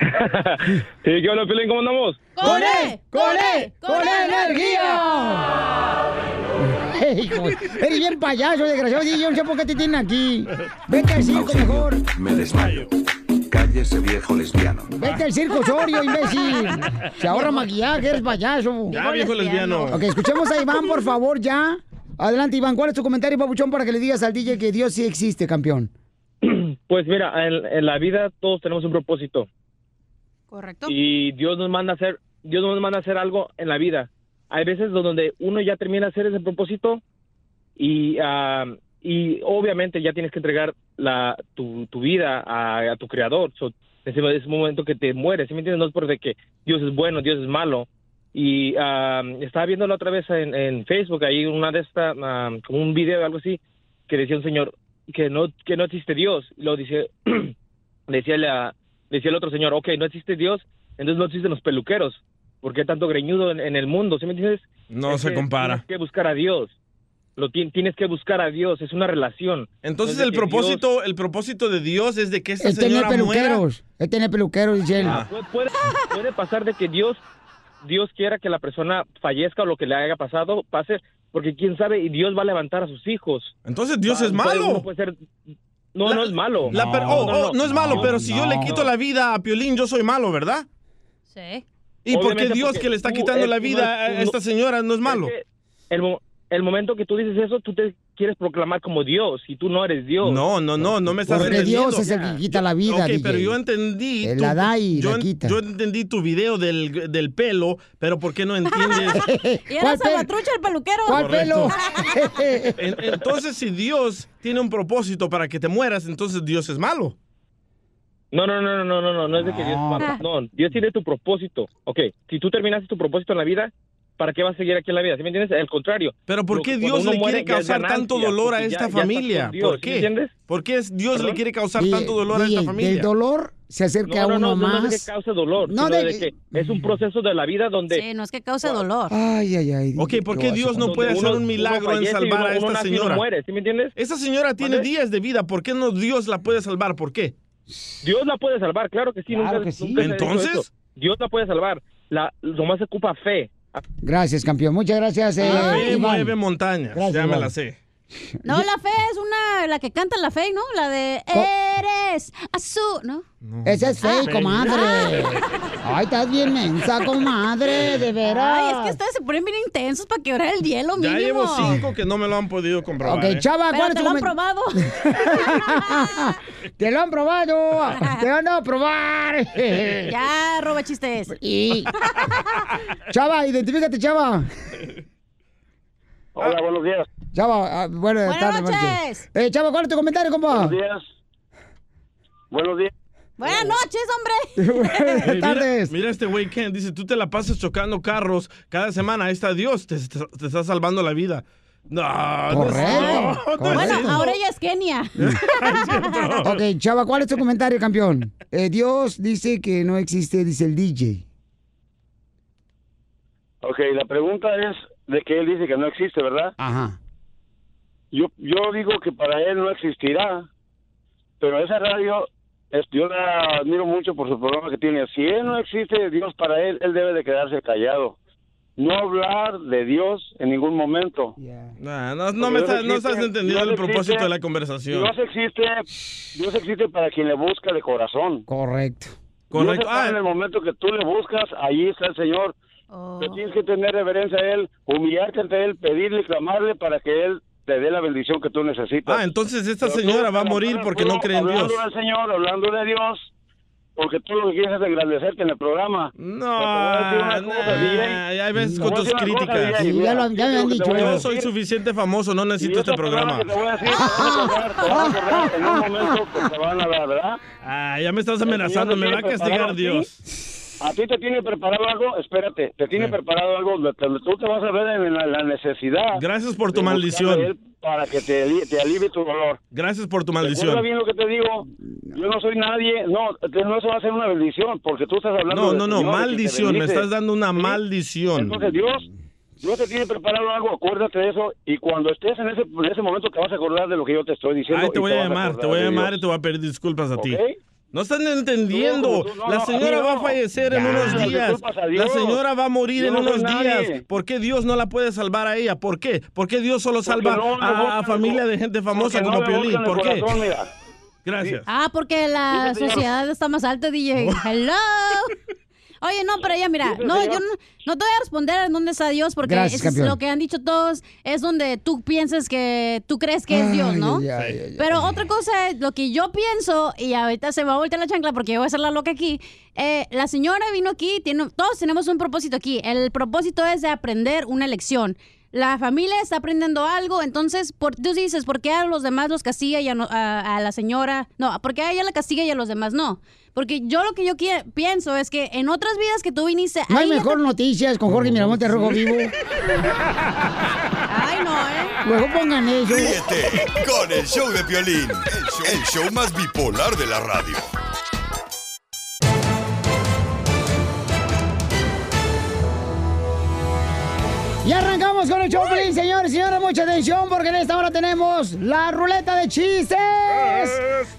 Sí, ¿qué onda, Pelín? ¿Cómo andamos? ¡Con él! ¡Con él! ¡Con energía! [laughs] Hijo, eres bien payaso, desgraciado. DJ, Yo no sé por qué te tienen aquí. Vete al circo mejor. Me desmayo. Cállese, viejo lesbiano. Vete al circo Osorio, imbécil. Se ahorra maquillaje, eres payaso. Ya, viejo lesbiano. Ok, escuchemos a Iván, por favor, ya. Adelante, Iván. ¿Cuál es tu comentario, papuchón, para que le digas al DJ que Dios sí existe, campeón? [clears throat] Pues mira, en, en la vida todos tenemos un propósito. Correcto. Y Dios nos manda a hacer, Dios nos manda a hacer algo en la vida. Hay veces donde uno ya termina de hacer ese propósito y, ah, y obviamente ya tienes que entregar la, tu, tu vida a, a tu creador. So, es un momento que te mueres, ¿sí me entiendes? No es por de que Dios es bueno, Dios es malo. Y ah, estaba viéndolo otra vez en, en Facebook, ahí una de estas, ah, como un video o algo así, que decía un señor que no, que no existe Dios. Y lo dice, [clears throat] decía, la, decía el otro señor, ok, no existe Dios, entonces no existen los peluqueros. ¿Por qué tanto greñudo en, en el mundo? ¿Sí me entiendes? No Es se que compara. Tienes que buscar a Dios. Lo ti- tienes que buscar a Dios, es una relación. Entonces No es el propósito, el propósito de Dios es de que esta Él tiene señora muera. peluqueros. Él tiene peluqueros, dice él. Dios- Pu- puede, puede pasar de que Dios Dios quiera que la persona fallezca o lo que le haya pasado pase, porque quién sabe, y Dios va a levantar a sus hijos. Entonces Dios Va- es puede- malo. puede ser- no, no es malo. La per- oh, oh, no, es malo, No, pero si yo le no. quito la vida a Piolín, yo soy malo, ¿verdad? Sí. ¿Y por qué Dios que le está quitando la vida a esta señora no es malo? el, mo- el momento que tú dices eso, tú te quieres proclamar como Dios y tú no eres Dios. No, no, no, no me estás Porque entendiendo. Dios es el que quita la vida, Ok, DJ. pero yo entendí. Tu- la da y yo, la quita. yo entendí tu video del, del pelo, pero ¿por qué no entiendes? [laughs] Y era Salvatrucha el peluquero. Correcto. En- Entonces, si Dios tiene un propósito para que te mueras, entonces Dios es malo. No, no, no, no, no, no, no, no es de que Dios va- No, Dios tiene tu propósito. Ok, si tú terminaste tu propósito en la vida, ¿para qué vas a seguir aquí en la vida? ¿Sí me entiendes? Al contrario. Pero ¿por qué Dios le muere, quiere causar tanto dolor a ya- esta ya familia? Dios, ¿Por ¿sí me qué? entiendes? ¿Por qué es- Dios le quiere causar tanto dolor a esta familia? Del dolor se acerca No, no, uno no, no, más. no es que cause dolor, No, sino de- de que es un proceso de la vida donde... Sí, no es que cause dolor. Ay, ay, ay. Ok, ¿por qué Dios no puede hacer un milagro en salvar a esta señora? ¿sí me entiendes? Esa señora tiene días de vida, ¿por qué no Dios la puede salvar? ¿Por qué? Dios la puede salvar, claro que sí. Claro nunca, que sí. nunca se ha dicho ¿Entonces? Dios la puede salvar. La, nomás se ocupa fe. Gracias, campeón. Muchas gracias, eh, La fe Iván. mueve montañas, Gracias, ya me la sé. [laughs] No, la fe es una, la que canta la fe, ¿no? La de Eres azul, ¿no? Esa es Ah. fe, comadre. [laughs] Ay, estás bien mensa, comadre, de veras. Ay, es que ustedes se ponen bien intensos para quebrar el hielo Ya mínimo. llevo cinco que no me lo han podido comprobar. Ok, ¿eh? chava, Pero ¿cuál es te lo han probado. [laughs] ¡Te lo han probado! ¡Te lo han dado a probar! ya, roba chistes. Y- Chava, identifícate, Chava. Hola, buenos días. Chava, ah, buenas, Buenas tardes. buenas noches. Eh, Chava, ¿cuál es tu comentario, compa? Buenos días. Buenos días. Buenas noches, hombre. [laughs] Buenas [laughs] mira, tardes. mira este güey Ken, dice, tú te la pasas chocando carros cada semana, ahí está Dios, te, te- te está salvando la vida. No, Correcto, no, no es Bueno, ahora ella es Kenia. [laughs] Ok, Chava, ¿cuál es tu comentario, campeón? Eh, Dios dice que no existe, dice el DJ. Ok, la pregunta es de que él dice que no existe, ¿verdad? Ajá. Yo, yo digo que para él no existirá, pero esa radio, es, yo la admiro mucho por su programa que tiene. Si él no existe, Dios para él, él debe de quedarse callado. No hablar de Dios en ningún momento. Nah, no, no me Dios estás, no existe- estás entendiendo Dios el propósito existe- de la conversación. Dios existe, Dios existe para quien le busca de corazón. Correcto. Correcto. Está Ah. en el momento que tú le buscas, ahí está el Señor. Pero tienes que tener reverencia a Él, humillarte ante Él, pedirle, clamarle para que Él te dé la bendición que tú necesitas. Ah, entonces esta tú señora va a morir porque no cree en Dios. Hablando del Señor, hablando de Dios, porque tú lo que quieres es engrandecerte en el programa. No, nah, nah, ya ves con tus críticas. Sí, ya, lo, ya me han dicho. Yo soy suficiente famoso, no necesito este programa. Te voy a decir, en un momento te van a dar, ¿verdad? Ah, ya me estás amenazando, me va a castigar Dios. A ti te tiene preparado algo, espérate, te tiene preparado algo te- tú te vas a ver en la, la necesididad. Gracias por tu maldición. Para que te, ali- te alivie tu dolor. Gracias por tu maldición. bien lo que te digo. Yo no soy nadie. No, te- no eso va a ser una bendición porque tú estás hablando No, no, no, Señor maldición, me estás dando una maldición. Entonces Dios, Dios te tiene preparado algo, acuérdate de eso y cuando estés en ese, en ese momento te vas a acordar de lo que yo te estoy diciendo. Ay, te voy a llamar, te voy a llamar y te voy a pedir disculpas a ti. No están entendiendo. No, no, la señora no. va a fallecer en unos las días. La señora va a morir en unos nadie. días. ¿Por qué Dios no la puede salvar a ella? ¿Por qué? ¿Por qué Dios solo salva a, a familia de gente famosa como Piolín? ¿Por qué? corazón. [laughs] Gracias. Ah, porque la sociedad está más alta, DJ. [laughs] Hello. Oye, no, pero ya mira, no, señor. yo no, no te voy a responder en dónde está Dios, porque Gracias, eso es campeón. lo que han dicho todos, es donde tú piensas que tú crees que es Dios, ¿no? Ay, ay, ay, ay, Pero otra cosa es lo que yo pienso, y ahorita se me va a voltear la chancla porque yo voy a ser la loca aquí. eh, la señora vino aquí, tiene, todos tenemos un propósito aquí. El propósito es de aprender una lección. La familia está aprendiendo algo, entonces por, tú dices, ¿por qué a los demás los castiga y a, no- a- a la señora? No, ¿por qué a ella la castiga y a los demás no? Porque yo lo que yo pienso es que en otras vidas que tú viniste... No hay mejor noticias con Jorge Miramonte Rojo Vivo. Ay, no, ¿eh? Luego pongan eso. Ríete con el show de Piolín, el show, el show más bipolar de la radio. Y arrancamos con el Choplin, señores y señores. Mucha atención porque en esta hora tenemos la ruleta de chistes.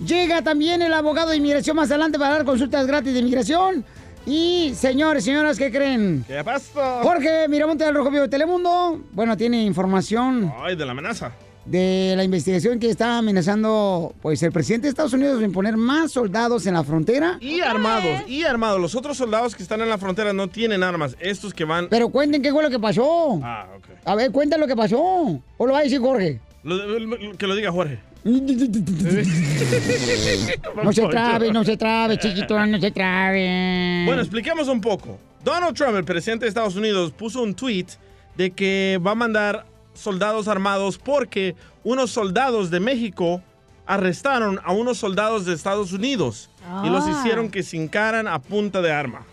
Llega también el abogado de inmigración más adelante para dar consultas gratis de inmigración. Y señores, señoras, ¿qué creen? ¿Qué pasa? Jorge Miramonte del Rojo Vivo de Telemundo. Bueno, tiene información Ay, de la amenaza. De la investigación que está amenazando pues el presidente de Estados Unidos en poner más soldados en la frontera. Y armados, y armados. Los otros soldados que están en la frontera no tienen armas. Estos que van... Pero cuenten qué fue lo que pasó. Ah, ok. A ver, cuenten lo que pasó. ¿O lo va a decir Jorge? Lo- lo- que lo diga Jorge. [laughs] No se trabe, no se trabe, chiquito, no se trabe. Bueno, expliquemos un poco. Donald Trump, el presidente de Estados Unidos, puso un tweet de que va a mandar soldados armados porque unos soldados de México arrestaron a unos soldados de Estados Unidos y los Ah. hicieron que se hincaran a punta de arma.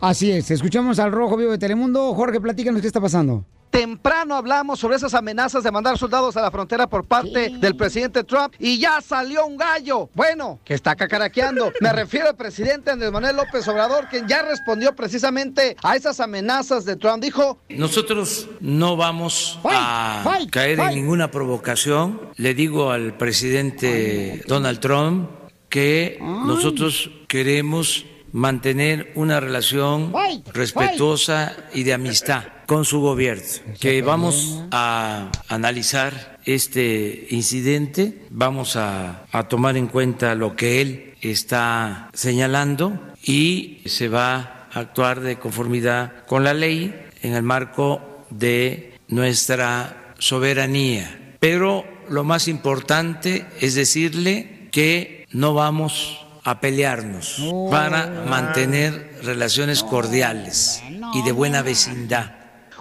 Así es, escuchamos al Rojo Vivo de Telemundo. Jorge, platícanos qué está pasando. Temprano hablamos sobre esas amenazas de mandar soldados a la frontera por parte del presidente Trump y ya salió un gallo. Bueno, que está cacaraqueando. [laughs] Me refiero al presidente Andrés Manuel López Obrador, quien ya respondió precisamente a esas amenazas de Trump. Dijo, Nosotros no vamos a caer en ninguna provocación. Le digo al presidente Donald Trump que nosotros queremos mantener una relación respetuosa y de amistad con su gobierno, que vamos a analizar este incidente, vamos a, a tomar en cuenta lo que él está señalando y se va a actuar de conformidad con la ley en el marco de nuestra soberanía. Pero lo más importante es decirle que no vamos a pelearnos para mantener relaciones cordiales y de buena vecindad.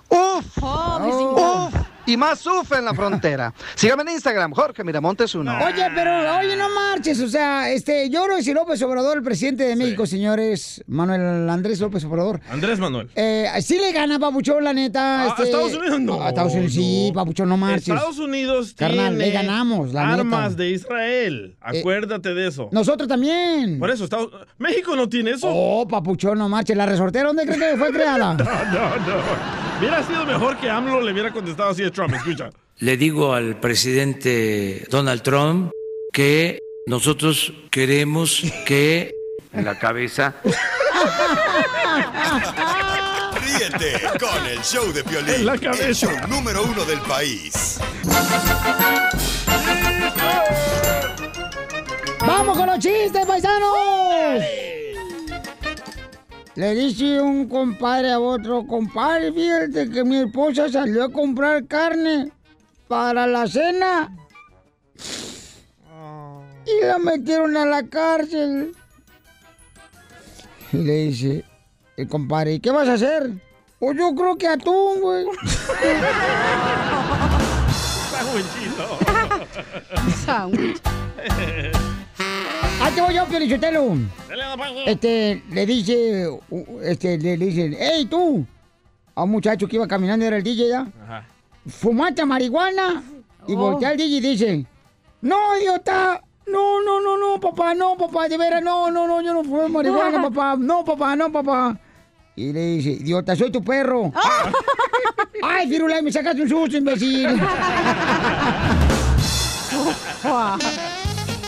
¡Uf! ¡Uf! Y más uf en la frontera. Sígame en Instagram, Jorge Miramontes uno. Oye, pero, oye, no marches, o sea, este, yo creo que si López Obrador, el presidente de México, señores, Manuel Andrés López Obrador, Andrés Manuel. eh, sí le gana, Papuchón, la neta. Ah, este, ¿a Estados Unidos? No, A Estados Unidos sí, Papuchón, no marches. Estados Unidos Carnal, tiene le ganamos, la armas neta. de Israel. Acuérdate de eso. Nosotros también. Por eso, Estados... México no tiene eso. Oh, Papuchón, no marches. ¿La resortera dónde crees que fue creada? [laughs] No, no, no. Hubiera sido mejor que AMLO le hubiera contestado así a Trump. Escucha. Le digo al presidente Donald Trump que nosotros queremos que en la cabeza Ríete con el show de Piolín, el show número uno del país. ¡Vamos con los chistes, paisanos! Le dice un compadre a otro, compadre, fíjate que mi esposa salió a comprar carne para la cena. Y la metieron a la cárcel. Y le dice el compadre, ¿y qué vas a hacer? Pues yo creo que atún, güey. [laughs] Sándwich. [laughs] ¡Ah, te voy yo, Piolichotelo! Este, le dice, este, le, le dicen, ¡Ey, tú! A un muchacho que iba caminando, era el DJ ya. Ajá. ¿Fumaste marihuana? Y Oh. voltea el DJ y dice, ¡No, idiota! No, no, no, no, papá, no, papá, de veras, no, no, no, yo no fumé marihuana, [laughs] papá. No, papá, no, papá. Y le dice, idiota, soy tu perro. [laughs] ¡Ay, Firulay, me sacaste un susto, imbécil! [laughs]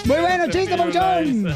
Muy bueno, chiste, Papuchón.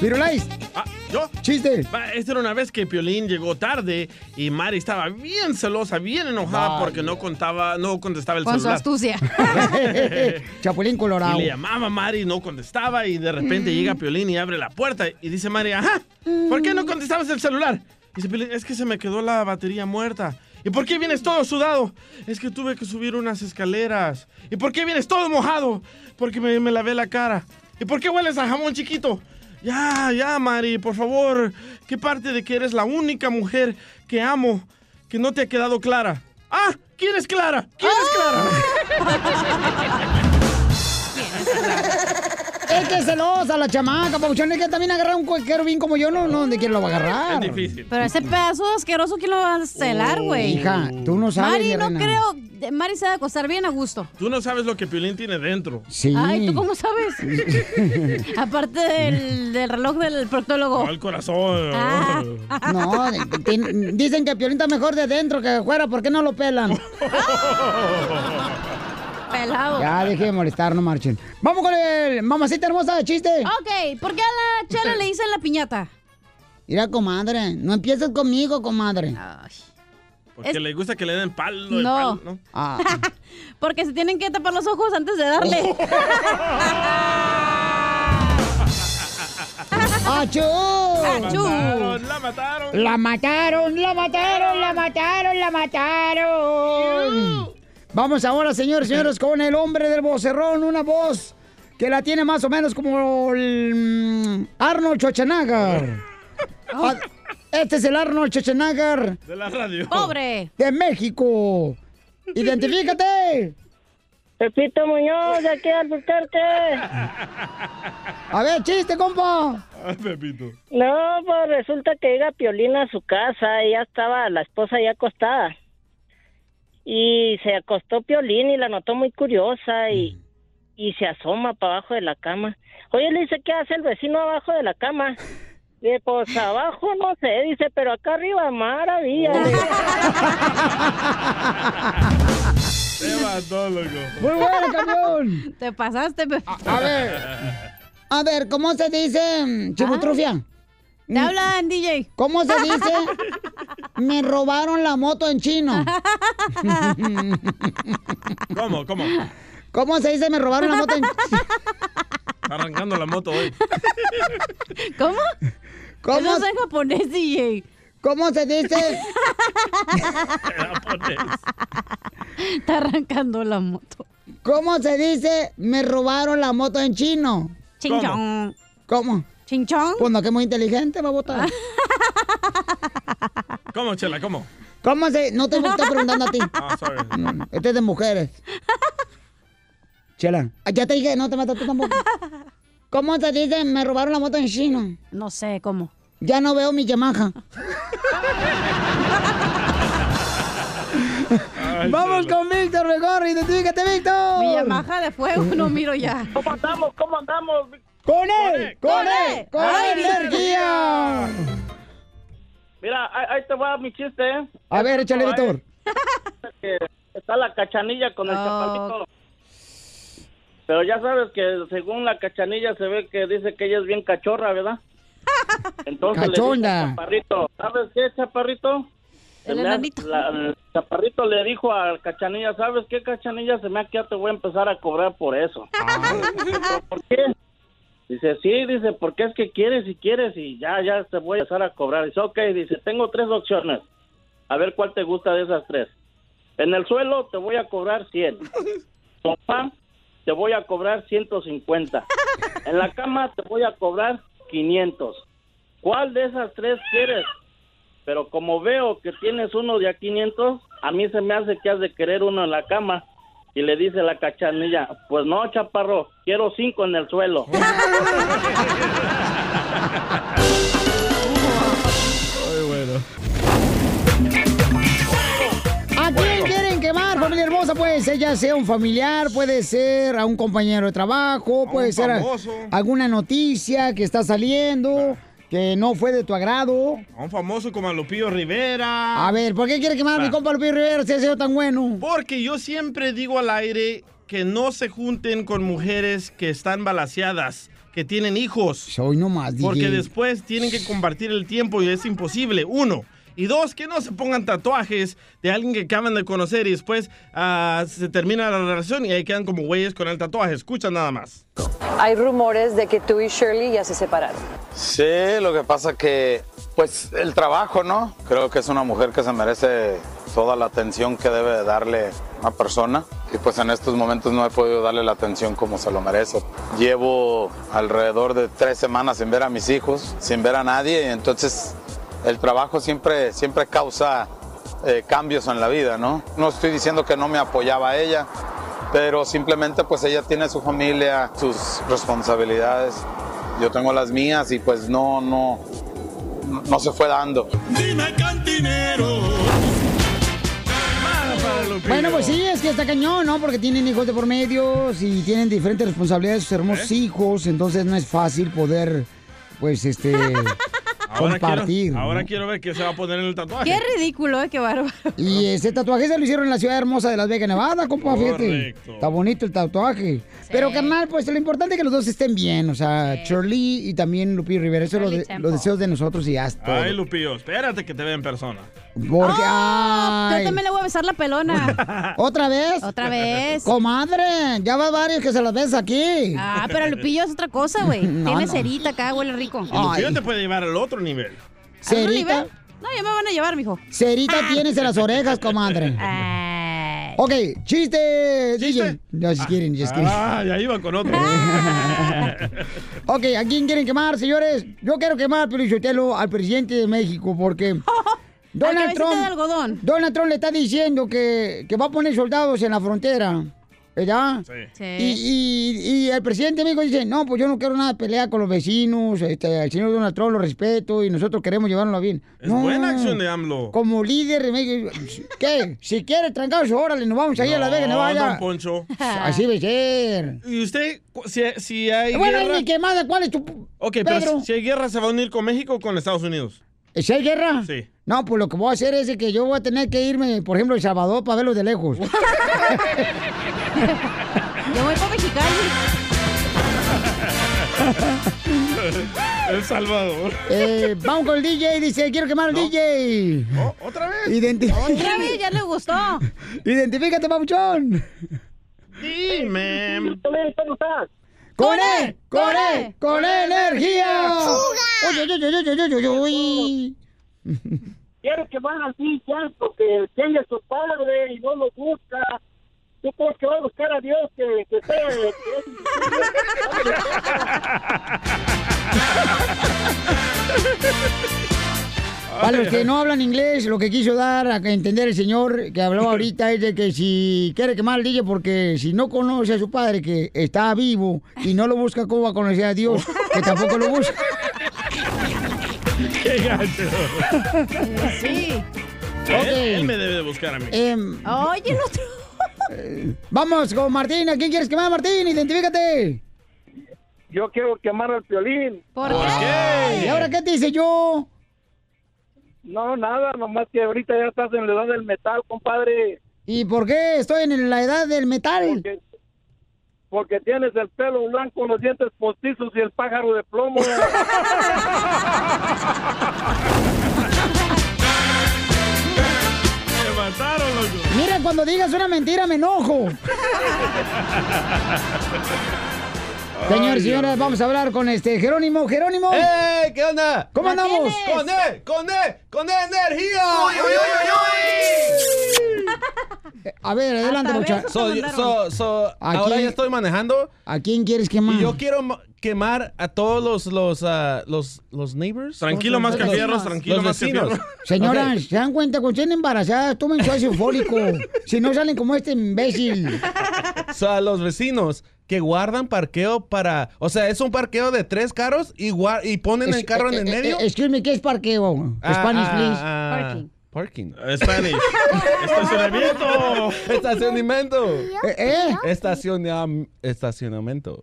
Firulais. Ah, ¿Yo? Chiste. Va, Esta era una vez que Piolín llegó tarde y Mari estaba bien celosa, bien enojada Vaya. porque no contaba, no contestaba el Con su celular. astucia. [laughs] Chapulín Colorado. Y le llamaba a Mari, no contestaba y de repente llega Piolín y abre la puerta y dice Mari, ajá, ¿por qué no contestabas el celular? Dice Piolín, es que se me quedó la batería muerta. ¿Y por qué vienes todo sudado? Es que tuve que subir unas escaleras. ¿Y por qué vienes todo mojado? Porque me, me lavé la cara. ¿Y por qué hueles a jamón chiquito? Ya, ya, Mari, por favor. ¿Qué parte de que eres la única mujer que amo que no te ha quedado clara? Ah, ¿quién es Clara? ¿Quién es Clara? [laughs] Es que es celosa la chamaca, Papuchón. Es que también agarrar un cualquier bien como yo, no, no, ¿de quién lo va a agarrar? Es difícil. Pero ese pedazo asqueroso, ¿quién lo va a celar, güey? Hija, tú no sabes, Mari, mi no reina. creo. Mari se va a acostar bien a gusto. Tú no sabes lo que Piolín tiene dentro. Sí. Ay, ¿tú cómo sabes? [laughs] Aparte del, del reloj del proctólogo. No, el corazón. Ah. No, dicen que Piolín está mejor de dentro que de fuera. ¿Por qué no lo pelan? [laughs] Pelado. Ya, deje de molestar, no marchen. Vamos con el mamacita hermosa de chiste. Ok, ¿por qué a la chela le dicen la piñata? Mira, comadre, no empieces conmigo, comadre. Porque Es- le gusta que le den palo. No. palo, ¿no? Ah. [laughs] Porque se tienen que tapar los ojos antes de darle. [laughs] ¡Achú! ¡Achú! La mataron. La mataron, la mataron, la mataron, la mataron. Vamos ahora, señores, señores, con el hombre del vocerrón, una voz que la tiene más o menos como el mm, Arnold Schwarzenegger. [laughs] Ah, Este es el Arnold Schwarzenegger De la radio. ¡Pobre! de México. Identifícate. Pepito Muñoz, de aquí al Albuquerque. A ver, chiste, compa. Ay, Pepito. No, pues resulta que llega Piolina a su casa y ya estaba la esposa ya acostada. Y se acostó Piolín y la notó muy curiosa y, y se asoma para abajo de la cama. Oye, le dice, ¿qué hace el vecino abajo de la cama? Dice, pues abajo no sé, dice, pero acá arriba maravilla. Te mató, loco. Muy bueno, campeón. Te pasaste, Pepe. A ver. A ver, ¿cómo se dice mm, chibutrufia? Te hablan, DJ. ¿Cómo se dice? [laughs] Me robaron la moto en chino. ¿Cómo? ¿Cómo? ¿Cómo se dice me robaron la moto en [laughs] Está arrancando la moto hoy. ¿Cómo? ¿Cómo? Eso es en japonés, DJ. ¿Cómo se dice? [laughs] Está arrancando la moto. ¿Cómo se dice me robaron la moto en chino? Chinchón. ¿Cómo? Chinchón. Pues no, que es muy inteligente, babota. [laughs] ¿Cómo, Chela? ¿Cómo? ¿Cómo se...? No te estoy [laughs] preguntando a ti. Ah, sorry. No, no, Este es de mujeres. Chela, ah, ya te dije, no te metas tú tampoco. ¿Cómo se dice me robaron la moto en chino? No sé, ¿cómo? Ya no veo mi Yamaha. Vamos con Víctor mejor, identifícate, Víctor. Mi Yamaha de fuego no miro ya. ¿Cómo andamos? ¿Cómo andamos? ¡Con él! ¡Con él! ¡Con ¡Ay, energía! Mira, ahí, ahí te va mi chiste, ¿eh? A ver, échale, Víctor. que Está la cachanilla con el Oh. chaparrito. Pero ya sabes que según la cachanilla se ve que dice que ella es bien cachorra, ¿verdad? [laughs] Entonces le dice Cachonda. al chaparrito, ¿sabes qué, chaparrito? El me ha- enanito. la- el chaparrito le dijo al cachanilla, ¿sabes qué, cachanilla? Se me ha que ya te voy a empezar a cobrar por eso. "¿Pero ¿Por qué? Dice, sí, dice, porque es que quieres y quieres y ya, ya te voy a empezar a cobrar. Dice, ok, dice, tengo tres opciones. A ver cuál te gusta de esas tres. En el suelo te voy a cobrar 100. Sofá te voy a cobrar 150. En la cama te voy a cobrar 500. ¿Cuál de esas tres quieres? Pero como veo que tienes uno de a 500, a mí se me hace que has de querer uno en la cama. Y le dice la cachanilla, pues no, chaparro, quiero cinco en el suelo. [laughs] Muy bueno. ¿A quién quieren quemar, familia hermosa? Puede ser ya sea un familiar, puede ser a un compañero de trabajo, puede ser a- alguna noticia que está saliendo que no fue de tu agrado. A un famoso como a Lupillo Rivera. A ver, ¿por qué quiere quemar a mi Va. compa Lupillo Rivera si ha sido tan bueno? Porque yo siempre digo al aire que no se junten con mujeres que están balaseadas, que tienen hijos. Soy nomás, DJ. Porque después tienen que compartir el tiempo y es imposible. Uno. Y dos, que no se pongan tatuajes de alguien que acaban de conocer y después ah, se termina la relación y ahí quedan como güeyes con el tatuaje. Escucha nada más. Hay rumores de que tú y Shirley ya se separaron. Sí, lo que pasa que, pues, el trabajo, ¿no? Creo que es una mujer que se merece toda la atención que debe darle una persona. Y pues en estos momentos no he podido darle la atención como se lo merece. Llevo alrededor de tres semanas sin ver a mis hijos, sin ver a nadie, y entonces el trabajo siempre, siempre causa eh, cambios en la vida, ¿no? No estoy diciendo que no me apoyaba a ella, pero simplemente pues ella tiene su familia, sus responsabilidades, yo tengo las mías y pues no, no, no se fue dando. Dime cantinero. Bueno, pues sí, es que está cañón, ¿no? Porque tienen hijos de por medio y tienen diferentes responsabilidades sus hermosos hijos, entonces no es fácil poder, pues, este, [laughs] Ahora compartir. quiero, ahora quiero ver qué se va a poner en el tatuaje. Qué ridículo, ¿eh? Qué bárbaro. Y ese tatuaje se lo hicieron en la ciudad hermosa de Las Vegas, Nevada, compa, fíjate. Correcto. Está bonito el tatuaje. Pero, carnal, pues lo importante es que los dos estén bien. O sea, Shirley y también Lupillo Rivera. Eso es lo de- los deseos de nosotros y hasta. Ay, Lupillo, espérate que te vea en persona. Porque, Ah, ay. Yo también le voy a besar la pelona. [laughs] ¿Otra vez? Otra vez. Comadre, ya va varios que se las ves aquí. Ah, pero Lupillo es otra cosa, güey. [laughs] No, Tiene no. cerita acá, huele rico. Y Lupillo te puede llevar al otro nivel. ¿A otro Cerita. nivel? No, ya me van a llevar, mijo. Cerita tienes en las orejas, comadre. [laughs] Ok, chiste, DJ. Just kidding, just kidding. Ah, ya iba con otro. Ok, ¿a quién quieren quemar, señores? Yo quiero quemar, Pelichotelo, al presidente de México, porque Donald Trump, de algodón. Donald Trump le está diciendo que, que va a poner soldados en la frontera ¿verdad? Sí. Y, y- y el presidente amigo dice, no, pues yo no quiero nada de pelea con los vecinos, este, el señor Donald Trump lo respeto y nosotros queremos llevarlo bien. Es No, buena acción de AMLO. Como líder, ¿qué? Si quiere trancazo, órale, nos vamos ahí a la Vega, No, Nevada. don Poncho. Así debe ser. ¿Y usted, si, si hay Bueno, guerra... ni quemada, ¿cuál es tu Ok, Pedro? pero si hay guerra, ¿se va a unir con México o con Estados Unidos? ¿Si hay guerra? Sí. No, pues lo que voy a hacer es que yo voy a tener que irme, por ejemplo, a El Salvador para verlos de lejos. [laughs] Yo voy para Mexicali. [laughs] El Salvador. Eh, vamos con el DJ, dice, quiero quemar al DJ. ¿Otra vez? Otra vez, [laughs] ya le gustó. Identifícate, papuchón. Dime. ¡Con él! ¡Con él! ¡Con energía! [laughs] ¡Uy, uy, uy, uy, uy! Quiero que van al DJ porque tiene su padre y no lo busca. ¿Tú crees que va a buscar a Dios que, que sea... Para los que no hablan inglés, lo que quiso dar a entender el señor que habló ahorita es de que si quiere quemar al DJ porque si no conoce a su padre que está vivo y no lo busca, ¿cómo va a conocer a Dios? Que tampoco lo busca. ¡Qué gacho! Sí. Ok. Él, él me debe de buscar a mí. Em, Oye, el otro. vamos con Martín. ¿A quién quieres quemar, Martín? Identifícate. Yo quiero quemar al violín. ¿Por ¿Y ahora qué te dice yo? No, nada, nomás que ahorita ya estás en la edad del metal, compadre. ¿Y por qué estoy en la edad del metal? Porque, porque tienes el pelo blanco, los dientes postizos y el pájaro de plomo. [laughs] Me mataron, loco. Mira, cuando digas una mentira me enojo. [laughs] Señores, señoras, vamos a hablar con este Jerónimo. Jerónimo. ¡Eh! ¿Qué onda? ¿Cómo andamos? ¡Con E! ¡Con E! ¡Con E energía! A ver, adelante, muchacho. So, so, so, ahora ya estoy manejando. ¿A quién quieres quemar? Y yo quiero ma- quemar a todos los los ah, los, los neighbors. Tranquilo ¿Cómo más se que llama? fierros, Los- tranquilo los más que vecinos. fierros. [laughs] Señoras. ¿se dan cuenta? Cuando estén embarazadas, tomen su ácido fólico. [laughs] si no salen como este imbécil. O sea, los vecinos que guardan parqueo para... O sea, es un parqueo de tres carros y, y ponen el carro eh, en el eh, medio. eh, excuse me, ¿qué es parqueo? Ah, Spanish, ah, please. ah, Parking. Parking. Spanish. [laughs] Estacionamiento. Estacionamiento. ¿Eh? Estaciona- estacionamiento.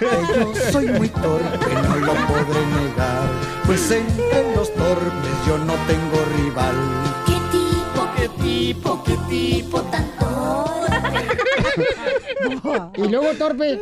Yo soy muy torpe, no lo podré negar. Pues entre los torpes yo no tengo rival. ¿Qué tipo, qué tipo, [laughs] Y luego torpe.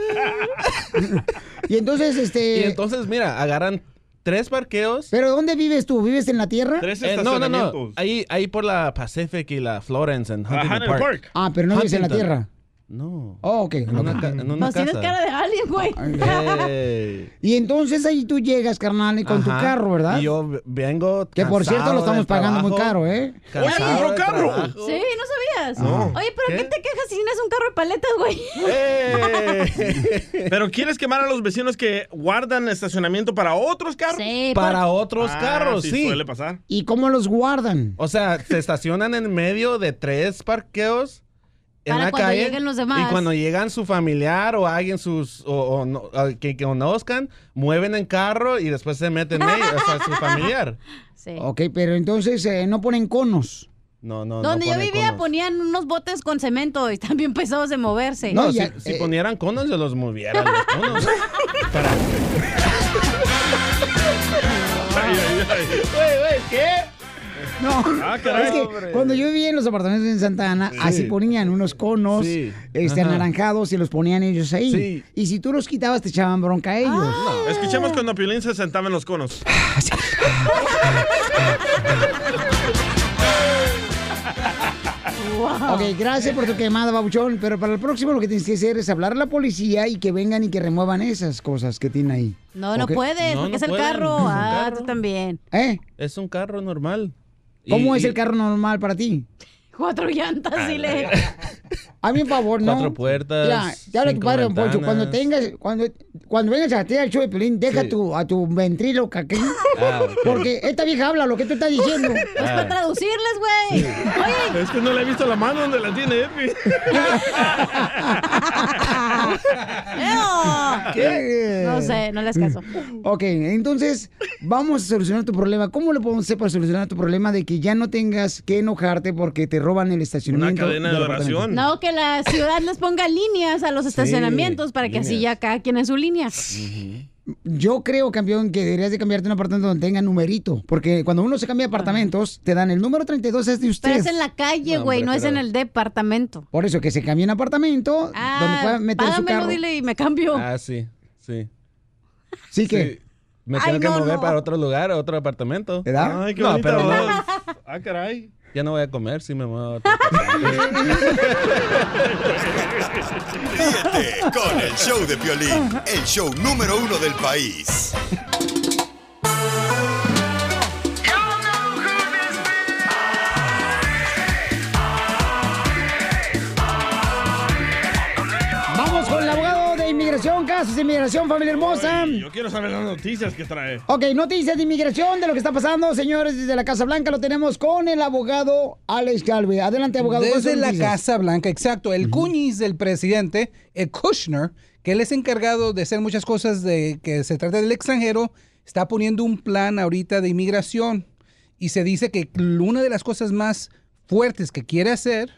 y entonces, este... Y entonces, mira, agarran tres parqueos. ¿Pero dónde vives tú? ¿Vives en la tierra? Tres Eh, no, no, no. Ahí, ahí por la Pacific y la Florence en Huntington Park. Park. Ah, pero no vives en la tierra. No. Oh, ok. En una, ca- en una Pues tienes cara de alien, güey. [laughs] Ey. Y entonces ahí tú llegas, carnal, y con tu carro, ¿verdad? Y yo vengo. Que por cierto lo estamos pagando muy caro, ¿eh? Del carro. Sí, no sabías. No. Oye, pero ¿qué? ¿Qué? te quejas si no es un carro de paletas, güey? ¡Eh! [laughs] Pero ¿quieres quemar a los vecinos que guardan estacionamiento para otros carros? Sí, Para otros Ah, carros, sí, sí. suele pasar. ¿Y cómo los guardan? O sea, se estacionan en medio de tres parqueos en Para la cuando calle. lleguen los demás. Y cuando llegan su familiar o alguien sus o, o no- a- que, que conozcan, mueven el carro y después se meten ellos, o sea, su familiar. [laughs] Sí. Ok, pero entonces eh, no ponen conos. No, no, no Donde yo vivía conos. ponían unos botes con cemento y están bien pesados de moverse. No, No, si, ya, si eh. ponieran conos, yo los moviera los conos. [laughs] Para- Ay, ay, ay. Güey, güey, ¿qué? No, Ah, [laughs] caray. es que Hombre. cuando yo vivía en los apartamentos en Santa Ana, Sí. así ponían unos conos Sí. este, Ajá. anaranjados y los ponían ellos ahí. Sí. Y si tú los quitabas, te echaban bronca a ellos. Ah. Escuchemos cuando Piolín se sentaba en los conos. Ok, gracias por tu quemada, babuchón. Pero para el próximo lo que tienes que hacer es hablar a la policía y que vengan y que remuevan esas cosas que tienen ahí. No, no puedes, No, porque no es el carro. es Ah, carro. tú también. ¿Eh? Es un carro normal. Y- ¿Cómo es y- el carro normal para ti? Cuatro llantas, Ah, dile. A mí, por favor, ¿no? Cuatro puertas, Ya, ya habla tu cinco padre, don Poncho. Cuando tengas, cuando, cuando vengas a hacer el show de Pelín, deja Sí. tu, a tu ventrilo caquín. Ah. Porque esta vieja habla lo que tú estás diciendo. Es para traducirles, güey. Oye, Es que no le he visto la mano donde la tiene Edwin. ¿Qué? No sé, no le hagas caso. Ok, entonces vamos a solucionar tu problema. ¿Cómo le podemos hacer para solucionar tu problema de que ya no tengas que enojarte porque te roban el estacionamiento? cadena de oración. No, que la ciudad les ponga líneas a los estacionamientos para que así ya cada quien en su línea. Yo creo, campeón, que deberías de cambiarte un apartamento donde tenga numerito. Porque cuando uno se cambia de apartamentos, te dan el número 32 es de usted. Pero es en la calle, güey, no, es en el departamento. Por eso que se cambie en apartamento donde Ah, pueda meter su págamelo, carro. dile y me cambio. Ah, sí, sí. Sí que. Me Ay, tengo que no, mover no. para otro lugar, a otro apartamento. ¿Verdad? Ay, qué no, pero. Ah, caray. Ya no voy a comer si me muevo [laughs] Ríete con el show de Piolín, el show número uno del país. Casos de inmigración, familia hermosa. Yo quiero saber las noticias que trae. Ok, noticias de inmigración, de lo que está pasando, señores, desde la Casa Blanca lo tenemos con el abogado Alex Calve. Adelante, abogado. ¿cuáles Desde la? Casa Blanca, exacto. El cuñis del presidente, el Kushner, que él es encargado de hacer muchas cosas de que se trata del extranjero, está poniendo un plan ahorita de inmigración. Y se dice que una de las cosas más fuertes que quiere hacer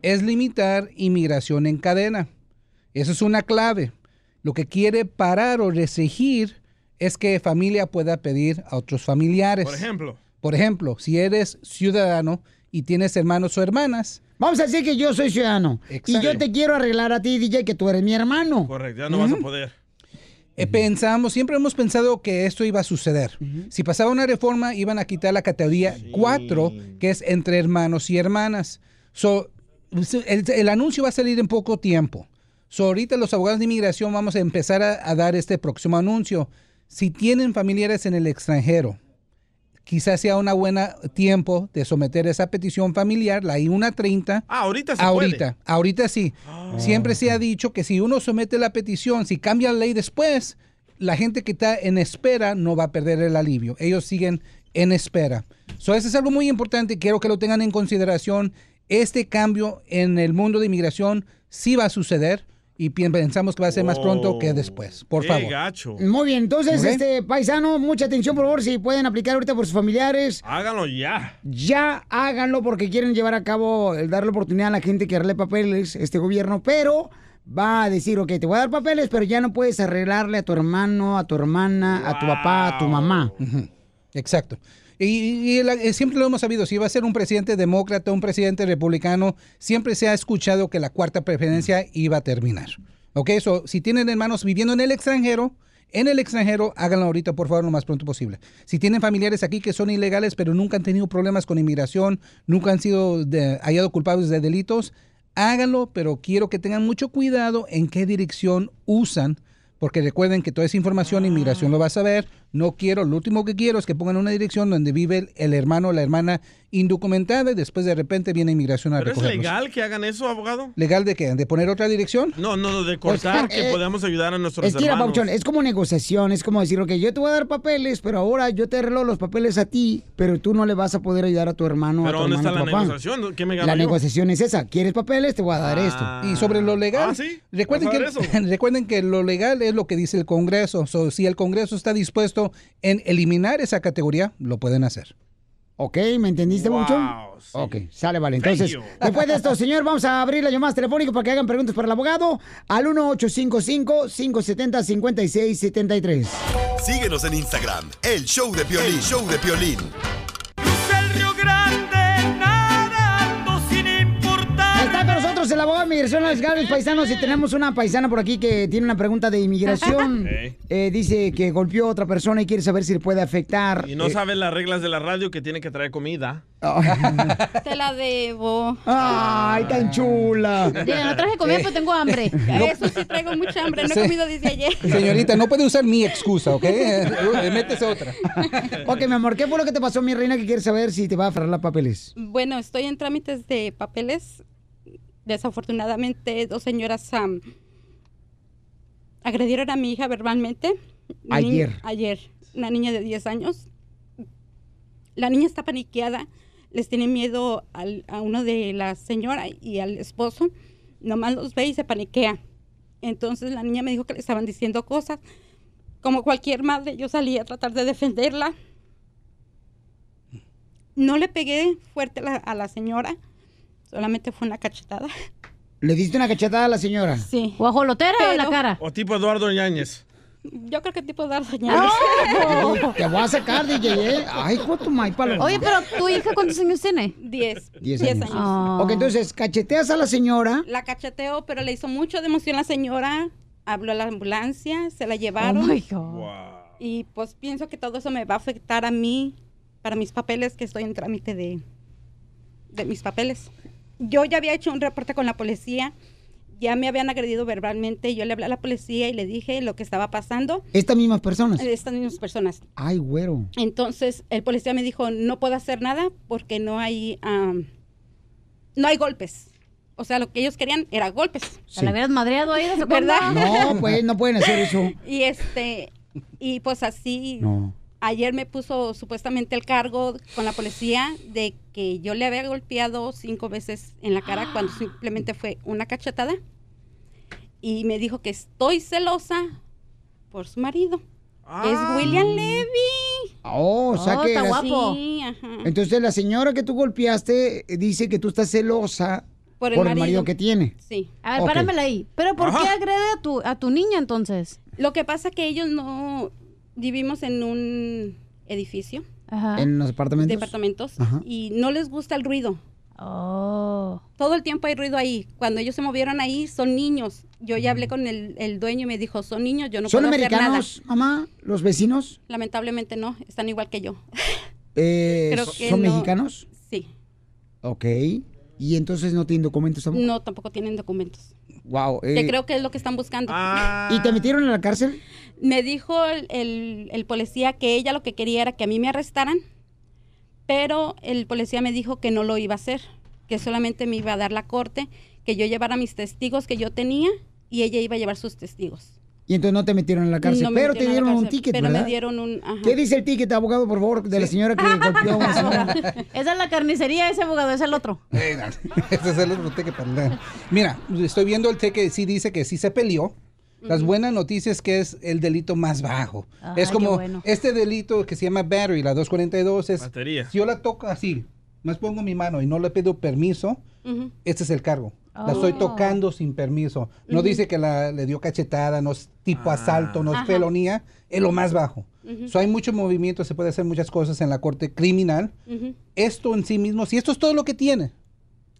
es limitar inmigración en cadena. Eso es una clave. Lo que quiere parar o restringir es que familia pueda pedir a otros familiares. Por ejemplo. Por ejemplo, si eres ciudadano y tienes hermanos o hermanas. Vamos a decir que yo soy ciudadano. Y yo te quiero arreglar a ti, DJ, que tú eres mi hermano. Correcto, ya no vas a poder. Eh, pensamos, siempre hemos pensado que esto iba a suceder. Si pasaba una reforma, iban a quitar la categoría 4, que es entre hermanos y hermanas. So, el, el anuncio va a salir en poco tiempo. So, ahorita los abogados de inmigración vamos a empezar a, a dar este próximo anuncio. Si tienen familiares en el extranjero, quizás sea un buen tiempo de someter esa petición familiar, la I-130. Ah, ahorita se Ahorita, puede. ahorita sí. Siempre se ha dicho que si uno somete la petición, si cambia la ley después, la gente que está en espera no va a perder el alivio. Ellos siguen en espera. So, eso es algo muy importante. Quiero que lo tengan en consideración. Este cambio en el mundo de inmigración sí va a suceder y pensamos que va a ser más pronto que después. Por Qué favor. gacho. Muy bien, entonces, este paisano, mucha atención, por favor, si pueden aplicar ahorita por sus familiares. Háganlo ya. Ya háganlo porque quieren llevar a cabo, el darle oportunidad a la gente que arregle papeles, este gobierno, pero va a decir, ok, te voy a dar papeles, pero ya no puedes arreglarle a tu hermano, a tu hermana, a tu papá, a tu mamá. Exacto. Y, y el- eh, siempre lo hemos sabido, si va a ser un presidente demócrata, un presidente republicano, siempre se ha escuchado que la cuarta preferencia iba a terminar. ¿Ok? So, si tienen hermanos viviendo en el extranjero, en el extranjero, háganlo ahorita, por favor, lo más pronto posible. Si tienen familiares aquí que son ilegales, pero nunca han tenido problemas con inmigración, nunca han sido de- hallados culpables de delitos, háganlo, pero quiero que tengan mucho cuidado en qué dirección usan, porque recuerden que toda esa información inmigración lo va a saber. No quiero, lo último que quiero es que pongan una dirección donde vive el, el hermano o la hermana indocumentada y después de repente viene inmigración a ¿Pero es legal que hagan eso, abogado? ¿Legal de qué? ¿De poner otra dirección? No, no, no, de cortar Pues, que eh, podamos ayudar a nuestros Es hermanos. Pauchón, es como negociación, es como decir, ok, yo te voy a dar papeles, pero ahora yo te arreglo los papeles a ti, pero tú no le vas a poder ayudar a tu hermano, Pero a tu ¿dónde hermano, está la papá. negociación? ¿Qué me gano La yo? negociación es esa, ¿quieres papeles? Te voy a dar esto. Y sobre lo legal, Ah, ¿sí? recuerden, que, ¿Vas a ver [laughs] recuerden que lo legal es lo que dice el Congreso. So, si el Congreso está dispuesto en eliminar esa categoría, lo pueden hacer. Ok, ¿me entendiste, mucho? Ok, sale, vale. Entonces, después de esto, [laughs] señor, vamos a abrir las llamadas telefónicas para que hagan preguntas para el abogado al 1855-570-5673. Síguenos en Instagram, el show de Piolín, show de Piolín. El abogado de migración, Alex Gálvez, paisanos, y tenemos una paisana por aquí que tiene una pregunta de inmigración. [laughs] Eh, dice que golpeó a otra persona y quiere saber si le puede afectar. Y no Eh, sabe las reglas de la radio que tiene que traer comida. Te la debo. Ay, tan chula. Ya, no traje comida, pero tengo hambre. Eso sí traigo mucha hambre, no he comido desde ayer. Señorita, no puede usar mi excusa, ¿ok? Eh, Métese otra. [laughs] Ok, mi amor, ¿qué fue lo que te pasó, mi reina, que quiere saber si te va a aferrar los papeles? Bueno, estoy en trámites de papeles desafortunadamente dos señoras agredieron a mi hija verbalmente. Ayer. ayer, una niña de 10 años. La niña está paniqueada, les tiene miedo al- a uno de la señora y al esposo. Nomás los ve y se paniquea. Entonces la niña me dijo que le estaban diciendo cosas. Como cualquier madre, yo salí a tratar de defenderla. No le pegué fuerte la, a la señora, solamente fue una cachetada. ¿Le diste una cachetada a la señora? Sí. ¿Guajolotera o en la cara? O tipo Eduardo Yáñez. Yo creo que tipo de Te voy a sacar, DJ, ¿eh? Ay, maíz, paloma. Oye, pero tu hija, ¿cuántos años tiene? Diez. Diez Diez años. años. Ok, entonces, cacheteas a la señora. La cacheteó, pero le hizo mucho de emoción la señora. Habló a la ambulancia, se la llevaron. Oh my God. Y pues pienso que todo eso me va a afectar a mí, para mis papeles, que estoy en trámite de, de mis papeles. Yo ya había hecho un reporte con la policía, ya me habían agredido verbalmente, yo le hablé a la policía y le dije lo que estaba pasando. Estas mismas personas. Estas mismas personas. Ay, güero. Entonces el policía me dijo, no puedo hacer nada porque no hay, am, no hay golpes. O sea, lo que ellos querían era golpes. ¿Te la hubieras madreado ahí de [laughs] ¿Verdad? No, pues, no pueden hacer eso. [laughs] Y este, y pues así, No. Ayer me puso supuestamente el cargo con la policía de que yo le había golpeado cinco veces en la cara cuando [gasps] simplemente fue una cachetada. Y me dijo que estoy celosa por su marido. Es William Levy. Oh, o sea que está eras- guapo. Sí, ajá. Entonces la señora que tú golpeaste eh, dice que tú estás celosa Por por el el, marido. que tiene. Sí. A ver, Ok. páramela ahí. ¿Pero por qué agrede a tu, a tu niña entonces? Lo que pasa que ellos no vivimos en un edificio. En los apartamentos. Departamentos. Ajá. Y no les gusta el ruido. Oh. Todo el tiempo hay ruido ahí. Cuando ellos se movieron ahí, son niños. Yo ya hablé con el, el dueño y me dijo, son niños, yo no ¿Son puedo hacer nada. americanos, mamá? ¿Los vecinos? Lamentablemente no, están igual que yo. [laughs] Eh, Creo que ¿Son no. mexicanos? Sí. Ok. ¿Y entonces no tienen documentos? amor? No, tampoco tienen documentos. Wow. Que eh, creo que es lo que están buscando. ¿Y te metieron en la cárcel? Me dijo el, el- el policía que ella lo que quería era que a mí me arrestaran, pero el policía me dijo que no lo iba a hacer, que solamente me iba a dar la corte, que yo llevara mis testigos que yo tenía y ella iba a llevar sus testigos. Y entonces no te metieron en la cárcel. No me pero te dieron un ticket, pero ¿verdad? me dieron un... ajá. ¿Qué dice el ticket, abogado, por favor, de la señora que golpeó a una [laughs] señora? Esa es la carnicería, ese abogado es el otro. [laughs] Este es el otro ticket. Mira, estoy viendo el ticket, sí dice que sí se peleó. Las buenas noticias es que es el delito más bajo. Ay, es como bueno. este delito que se llama battery, la 242 es Batería. si yo la toco así, más pongo mi mano y no le pido permiso, este es el cargo. La estoy Oh. tocando sin permiso. No dice que la, le dio cachetada, no es tipo asalto, no es Ajá. felonía, es lo más bajo. Ujú. So, hay mucho movimiento, se puede hacer muchas cosas en la corte criminal. Esto en sí mismo, si esto es todo lo que tiene,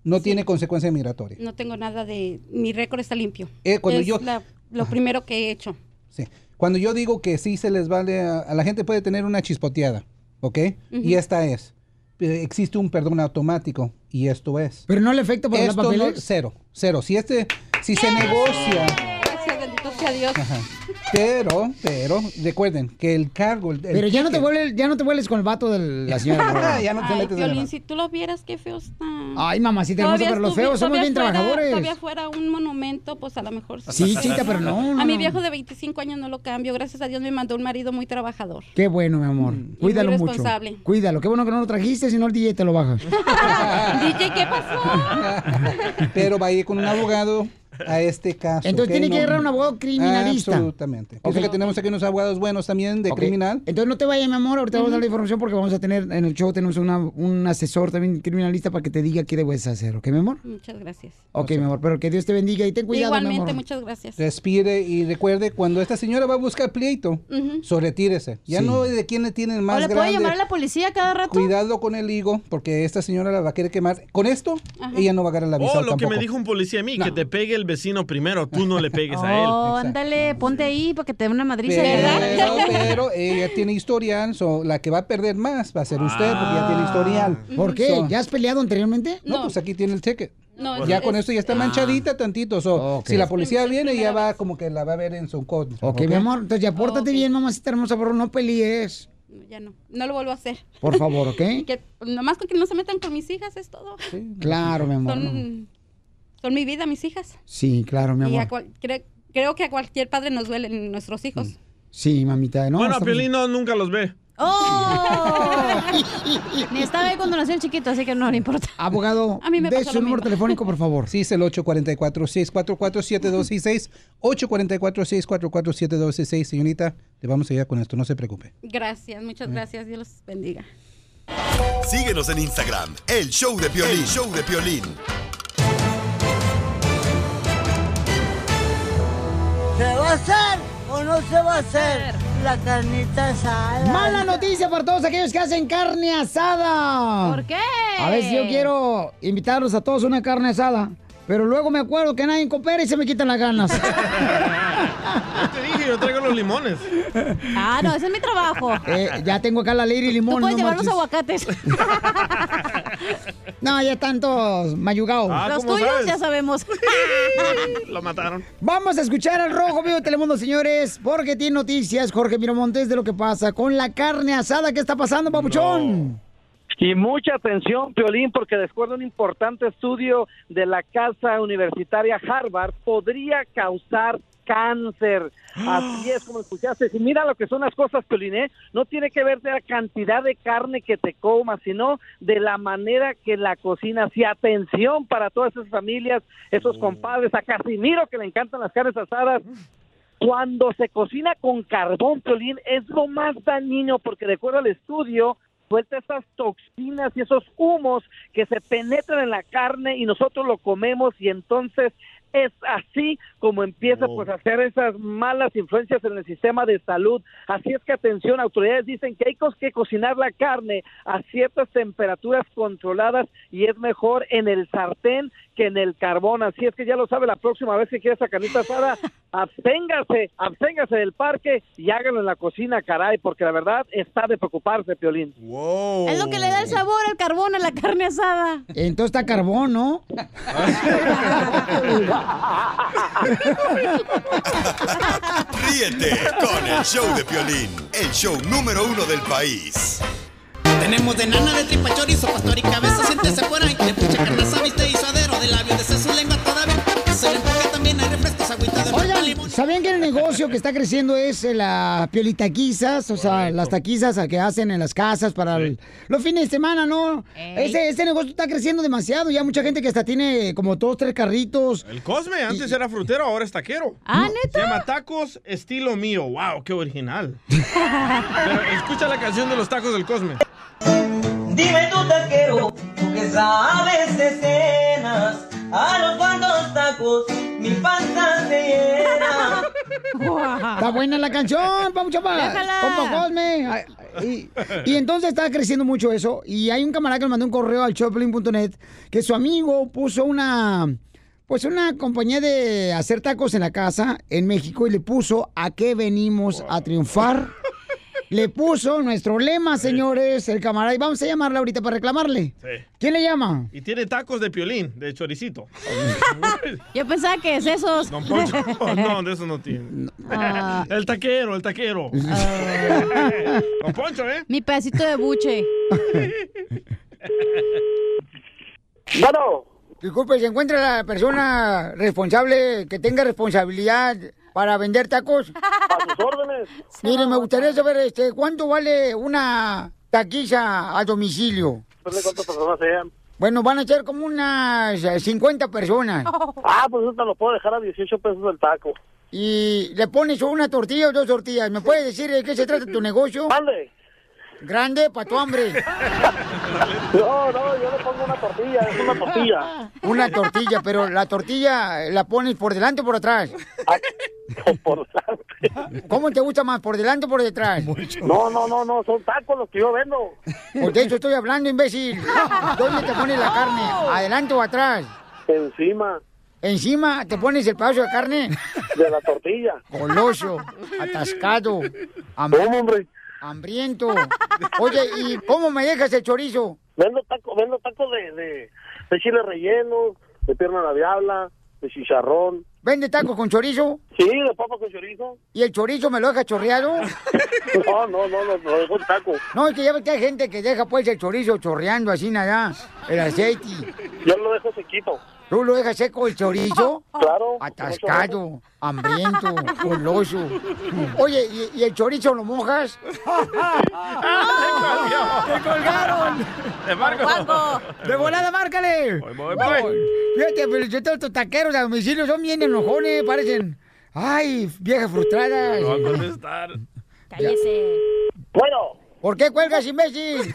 no tiene consecuencia migratoria. No tengo nada de... Mi récord está limpio. Eh, cuando es yo- la- lo primero que he hecho. Sí. Cuando yo digo que sí se les vale, a, a la gente puede tener una chispoteada, ¿ok? Y esta es. Eh, Existe un perdón automático y esto es. ¿Pero no le afecta por no- papeles? cero, cero. Si este, si se negocia, Gracias, Dios. Pero, pero, recuerden que el cargo, el, el Pero ya no, te vuelves, ya no te vuelves con el vato de la señora. [laughs] ya no te Ay, metes en el- si tú lo vieras, qué feo está. Ay, mamacita hermosa, Todavía pero los estuvi- feos somos bien fuera- trabajadores. Todavía fuera un monumento, pues a lo mejor. Sí, chita, pero no, no, A mi viejo de 25 años no lo cambio. Gracias a Dios me mandó un marido muy trabajador. Qué bueno, mi amor. Cuídalo muy mucho. responsable. Cuídalo. Qué bueno que no lo trajiste, si no el DJ te lo baja. [laughs] DJ, ¿qué pasó? [laughs] pero va a ir con un abogado a este caso. Entonces tiene que No- agarrar un abogado criminalista. Absolutamente. Pienso Ok. que tenemos aquí unos abogados buenos también de criminal. Entonces no te vayas, mi amor. Ahorita vamos a dar la información porque vamos a tener en el show tenemos una- un asesor también criminalista para que te diga qué debes hacer, ¿ok, mi amor? Muchas gracias. Ok, mi amor, pero que Dios te bendiga y ten cuidado, mi Igualmente, amor. muchas gracias. Respire y recuerde, cuando esta señora va a buscar pleito, Ujú. so retírese. Ya Sí. no de quién le tienen ¿O más le puedo grande. llamar a la policía cada rato? Cuidado con el higo, porque esta señora la va a querer quemar. Con esto, ella no va a agarrar la visa Oh, lo que me dijo un policía a mí, que te pegue el vecino primero, tú no le pegues a él. Oh, ándale, ponte ahí para que te dé una madriza. Pero, pero ella tiene historial, so, la que va a perder más va a ser usted, porque ya tiene historial. ¿Por qué? So- ¿Ya has peleado anteriormente? No, pues aquí tiene el ticket. No, ya es- con esto ya está manchadita tantito. so. Si la policía viene, ya va como que la va a ver en su contra. Ok, mi amor, entonces ya pórtate bien, mamacita hermosa, por favor, no pelees. Ya no, no lo vuelvo a hacer. Por favor, ¿ok? [laughs] Que, nomás con que no se metan con mis hijas es todo. Claro, mi amor. Son, son mi vida, mis hijas. Sí, claro, mi Y a amor. cual- cre- creo que a cualquier padre nos duelen nuestros hijos. Sí, mamita. No, bueno, Piolín no, nunca los ve. ¡Oh! Ni estaba ahí cuando nació el chiquito, así que no le importa. Abogado, A mí me de su número telefónico, por favor. Sí, es el 844-644-7266. 844-644-7266. Señorita, le vamos a ayudar con esto, no se preocupe. Gracias, Mm. muchas gracias. Dios los bendiga. Síguenos en Instagram, el show de Piolín. El show de Piolín. ¿Se va a hacer o no se va a hacer la carnita asada? Mala noticia para todos aquellos que hacen carne asada. ¿Por qué? A ver si yo quiero invitarlos a todos a una carne asada. Pero luego me acuerdo que nadie coopera y se me quitan las ganas. [laughs] Ya te dije, yo traigo los limones. Ah, no, ese es mi trabajo. Eh, ya tengo acá la Lady Limón. Tú puedes no llevar los aguacates. [laughs] No, ya están todos mayugados. Ah, los ¿cómo tuyos sabes? ya sabemos. [laughs] Lo mataron. Vamos a escuchar al Rojo Vivo de Telemundo, señores, porque tiene noticias, Jorge Miramontes, de lo que pasa con la carne asada. ¿Qué está pasando, papuchón? Y mucha atención, Piolín, porque de acuerdo a un importante estudio de la Casa Universitaria Harvard, podría causar cáncer. [gasps] Así es como escuchaste. Y mira lo que son las cosas, Piolín, ¿eh? No tiene que ver de la cantidad de carne que te comas, sino de la manera que la cocinas. Y atención para todas esas familias, esos compadres, a Casimiro que le encantan las carnes asadas. Cuando se cocina con carbón, Piolín, es lo más dañino porque de acuerdo al estudio, suelta esas toxinas y esos humos que se penetran en la carne y nosotros lo comemos y entonces es así como empieza pues a hacer esas malas influencias en el sistema de salud. Así es que atención, autoridades dicen que hay que cocinar la carne a ciertas temperaturas controladas y es mejor en el sartén que en el carbón. Así es que ya lo sabe, la próxima vez que quiera esa carnita asada, [laughs] absténgase, absténgase del parque y háganlo en la cocina, caray, porque la verdad está de preocuparse, Piolín. Wow. Es lo que le da el sabor al carbón a la carne asada. Entonces está carbón, ¿no? [laughs] Ríete con el show de Piolín, el show número uno del país. Tenemos de nana, de tripa, chorizo, pastor y cabeza, siéntese por ahí. De pucha carne sabiste y suadero, de labio, de su lengua todavía. Se le Oigan. ¿sabían que el negocio que está creciendo es eh, la piolitaquizas? O sea, las taquizas que hacen en las casas para el- los fines de semana, ¿no? Ese, ese negocio está creciendo demasiado. Ya mucha gente que hasta tiene como dos, tres carritos. El Cosme antes era frutero, ahora es taquero. Ah, Se llama Tacos Estilo Mío. ¡Wow! ¡Qué original! [laughs] Pero escucha la canción de los tacos del Cosme. Dime tú taquero, tú que sabes de cenas, a los cuantos tacos mi panza se llena. Está buena la canción, vamos chapa. Déjala. Compa Cosme. Ay, Y, y entonces está creciendo mucho eso. Y hay un camarada que me mandó un correo al choplin.net que su amigo puso una. Pues una compañía de hacer tacos en la casa en México y le puso a qué venimos a triunfar. Le puso nuestro lema, señores, el camarada. Y vamos a llamarle ahorita para reclamarle. Sí. ¿Quién le llama? Y tiene tacos de piolín, de choricito. [laughs] Yo pensaba que es esos. Don Poncho. [laughs] No, de eso no tiene. Ah. El taquero, el taquero. [laughs] Don Poncho, ¿eh? Mi pedacito de buche. Bueno. Disculpe, ¿se encuentra la persona responsable que tenga responsabilidad para vender tacos? [laughs] A sus órdenes. Mire, me gustaría saber este, cuánto vale una taquiza a domicilio. De cuántas personas sean. Bueno, van a ser como unas eh, 50 personas. [laughs] Ah, pues ahorita lo puedo dejar a 18 pesos el taco. Y le pones una tortilla o dos tortillas. ¿Me puedes decir de qué se trata tu negocio? Grande para tu hambre. [laughs] No, no, yo le pongo una tortilla, es una tortilla. [laughs] Una tortilla, pero la tortilla la pones por delante o por atrás. [laughs] Por delante. ¿Cómo te gusta más, por delante o por detrás? No, no, no, no, son tacos los que yo vendo. Pues de eso estoy hablando, imbécil. ¿Dónde te pones la carne? ¿Adelante o atrás? Encima ¿Encima te pones el pedazo de carne? de la tortilla. Goloso, atascado, ¿Cómo, hombre? Hambriento. Oye, ¿y cómo me dejas el chorizo? Vendo tacos, vendo tacos de, de, de chile relleno, de pierna la diabla, de chicharrón. ¿Vende tacos con chorizo? Sí, de papa con chorizo. ¿Y el chorizo me lo deja chorreado? [laughs] No, no, no, no, no dejo el taco. No, es que ya ves que hay gente que deja pues el chorizo chorreando así nada, el aceite. Yo lo dejo sequito. ¿Tú lo dejas seco el chorizo? [laughs] Claro. Atascado, hambriento, [laughs] goloso. Oye, ¿y, y el chorizo lo mojas? [laughs] ¡Te colgaron! ¡De Marco! ¡De volada, márcale! voy, voy. Fíjate, pero yo todos estos taqueros a domicilio son bien enojones, parecen. Ay, viejas frustradas. No va a contestar. Cállese. Bueno. ¿Por qué cuelgas, imbécil? [laughs]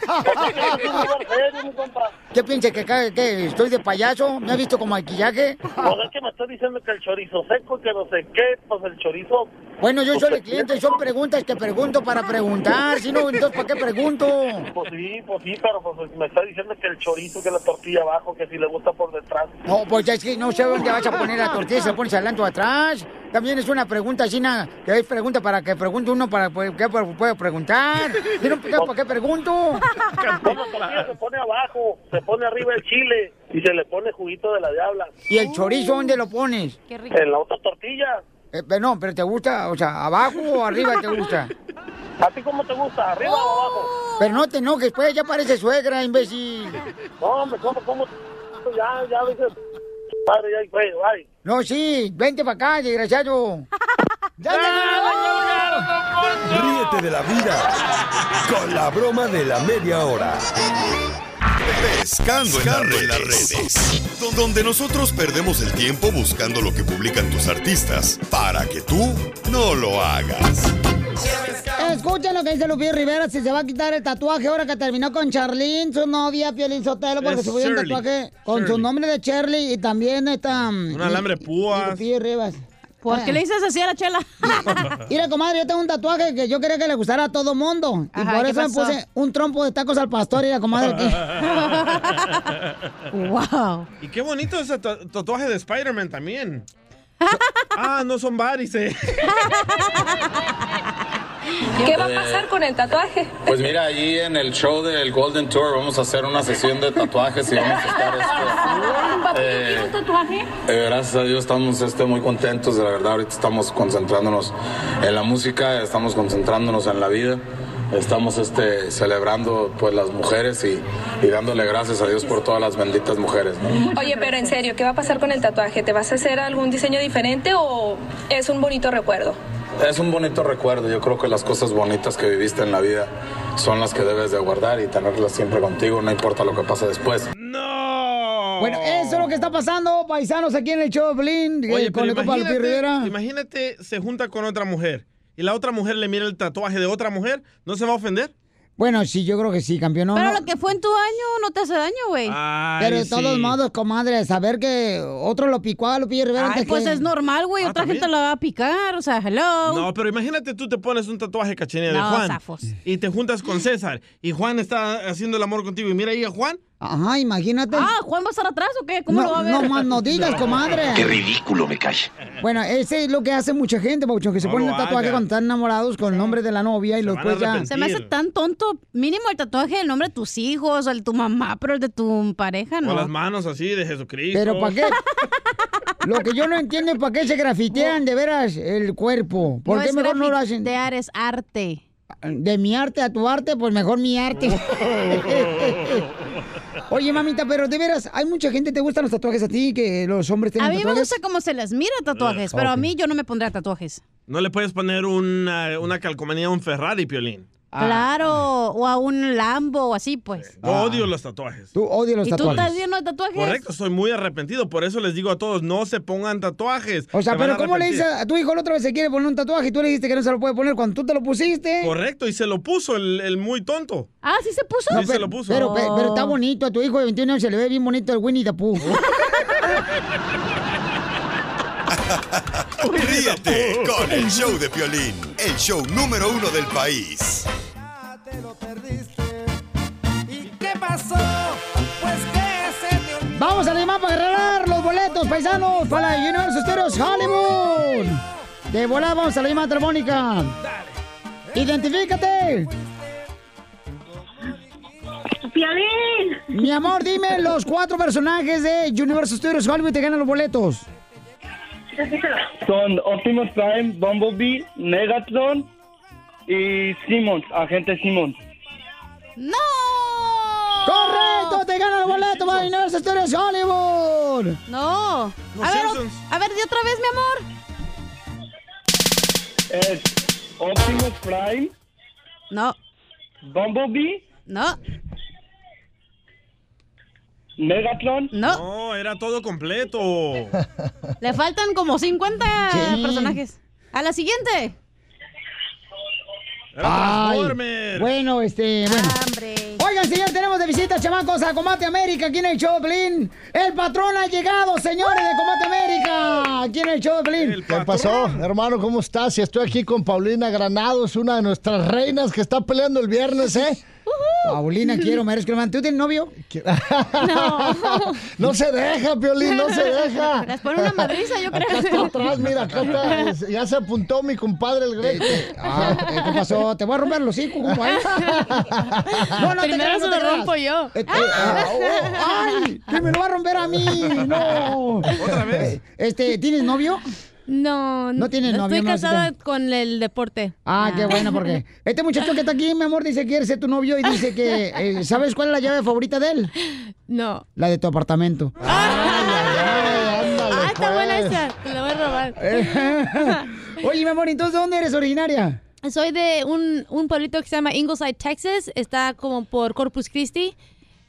¿Qué piensas que, que estoy de payaso? ¿Me has visto con maquillaje? Pues es que me está diciendo que el chorizo seco y que no sé qué, pues el chorizo. Bueno, yo soy el cliente y son preguntas que pregunto para preguntar. Si no, entonces ¿para qué pregunto? Pues sí, pues sí, pero pues me está diciendo que el chorizo, que la tortilla abajo, que si le gusta por detrás. No, pues es que no sé dónde vas a poner la tortilla, se la pones adelante o atrás. También es una pregunta, China, que hay pregunta para que pregunte uno para que puede preguntar. No, ¿para qué pregunto? Tortilla se pone abajo, se pone arriba el chile y se le pone juguito de la diabla. ¿Y el chorizo dónde lo pones? En la otra tortilla. Eh, pero no, pero ¿te gusta? O sea, ¿abajo o arriba te gusta? ¿A ti cómo te gusta? ¿Arriba o abajo? Pero no te enojes, pues, ya parece suegra, imbécil. No, hombre, ¿cómo, cómo? Ya, ya, dices. Padre, ya, güey, bye. No, sí, vente para acá, desgraciado. [laughs] ¡Ya, Ríete de la vida con la broma de la media hora. Pescando en las redes. Donde nosotros perdemos el tiempo buscando lo que publican tus artistas para que tú no lo hagas. Escuchen lo que dice Lupillo Rivera, si se va a quitar el tatuaje ahora que terminó con Charlene, su novia, Piolín Sotelo, porque Es se puso un tatuaje con su nombre de Shirley y también está... Un alambre de púas. Lupillo Rivas. ¿Por qué le dices así a la chela? [laughs] Mira, comadre, yo tengo un tatuaje que yo quería que le gustara a todo mundo. Y Ajá, por ¿qué eso me puse un trompo de tacos al pastor y la comadre aquí. [laughs] wow. Y qué bonito ese ta- tatuaje de Spider-Man también. ah, no son varices. [laughs] ¿Qué va a pasar con el tatuaje? Pues mira, allí en el show del Golden Tour vamos a hacer una sesión de tatuajes y vamos a estar este, eh, un tatuaje? eh, gracias a Dios estamos este, muy contentos, de la verdad ahorita estamos concentrándonos en la música, estamos concentrándonos en la vida, estamos este, celebrando pues las mujeres y, y dándole gracias a Dios por todas las benditas mujeres. ¿no? Oye, pero en serio, ¿qué va a pasar con el tatuaje? ¿Te vas a hacer algún diseño diferente o es un bonito recuerdo? Es un bonito recuerdo, yo creo que las cosas bonitas que viviste en la vida son las que debes de guardar y tenerlas siempre contigo, no importa lo que pase después. Bueno, eso es lo que está pasando, paisanos, aquí en el show de Blin, Oye, con pero el compa Rivera. imagínate, se junta con otra mujer y la otra mujer le mira el tatuaje de otra mujer, ¿no se va a ofender? Bueno, sí, yo creo que sí, campeón. No, Pero no. lo que fue en tu año no te hace daño, güey. Pero de todos modos, comadre, saber que otro lo picó a Lupillo Rivera Ay, antes pues que- es normal, güey. Ah, Otra ¿también? gente la va a picar. O sea, hello. No, pero imagínate tú te pones un tatuaje cachenía de Juan zafos. y te juntas con César y Juan está haciendo el amor contigo y mira ahí a Juan. Ajá, imagínate. Ah, ¿Juan va a estar atrás o qué? ¿Cómo no, lo va a ver? No más no [laughs] digas, comadre. Qué ridículo me cae. Bueno, ese es lo que hace mucha gente, Pauchón, que se No ponen el tatuaje haga. cuando están enamorados con el nombre de la novia y van después ya... Se me hace tan tonto. Mínimo el tatuaje del nombre de tus hijos, el de tu mamá, pero el de tu pareja, Con no. las manos así de Jesucristo. Pero ¿para qué? [laughs] Lo que yo no entiendo es para qué se grafitean de veras el cuerpo. ¿Por No qué mejor no lo hacen? grafitear, es arte. De mi arte a tu arte, pues mejor mi arte. [laughs] Oye, mamita, pero de veras, hay mucha gente, ¿te gustan los tatuajes a ti? Que los hombres A tengan mí me tatuajes. gusta cómo se les mira tatuajes, Ah, pero a mí yo no me pondría tatuajes. No le puedes poner una, una calcomanía a un Ferrari, Piolín. Ah. Claro, o a un Lambo o así, pues. Yo odio los tatuajes. Tú odias los ¿Y tú estás lleno de tatuajes? Correcto, estoy muy arrepentido. Por eso les digo a todos, no se pongan tatuajes. O sea, pero ¿cómo le dices a tu hijo la otra vez se quiere poner un tatuaje y tú le dijiste que no se lo puede poner cuando tú te lo pusiste? Correcto, y se lo puso el, el muy tonto. Ah, ¿sí se puso? Sí, se lo puso. Pero, pe- pero está Oh. bonito, a tu hijo de 21 años se le ve bien bonito el Winnie the Pooh. [laughs] Ríete con el show de Piolín, el show número uno del país. ¿Qué pasó? Pues que se te. Vamos a llamar para agarrar los boletos, paisanos, para la Universal Studios Hollywood. De volada vamos a la llamada telefónica. ¡Identifícate! ¡Piolín! Mi amor, dime los cuatro personajes de Universal Studios Hollywood y te ganan los boletos. Son Optimus Prime, Bumblebee, Megatron y Simmons, agente Simmons. ¡No! ¡Correcto! ¡Te ganan los boletos, arroba Inés Estrellas Hollywood. No. A ver, Simpsons. a ver, di otra vez, mi amor. Es Optimus Prime. No. Bumblebee. No. Megatron. No. No, era todo completo. [laughs] Le faltan como 50 Sí. personajes. A la siguiente. Ay. Bueno, este, bueno. Oigan, señor, tenemos de visita, chamacos, a Combate América, aquí en el show. El patrón ha llegado, señores de Combate América, aquí en el show. ¿Qué pasó, hermano? ¿Cómo estás? Y estoy aquí con Paulina Granados, una de nuestras reinas que está peleando el viernes, ¿eh? Paulina, [laughs] quiero, merezco. ¿Tú tienes novio? No. [laughs] no se deja, Piolín, no se deja. Las pone una madriza, yo creo. Acá está atrás, mira, acá está. es- [laughs] Ya se apuntó mi compadre el Greco. Ah, ¿Qué pasó? Te voy a romper los hocico, como él. No, no te Primero creas, no te lo creas. rompo yo. Eh, eh, ah, oh, ¡Ay! ¡Que me lo va a romper a mí! ¡No! ¿Otra vez? Este, ¿tienes novio? No, No tienes novio, Estoy casada con el deporte. Ah, qué bueno, porque [laughs] este muchacho que está aquí, mi amor, dice que quiere ser tu novio y dice que, eh, ¿sabes cuál es la llave favorita de él? No. La de tu apartamento. [laughs] Ah, está buena pues. esa. Te la voy a robar. [laughs] Oye, mi amor, ¿entonces de dónde eres originaria? Soy de un, un pueblito que se llama Ingleside, Texas. Está como por Corpus Christi.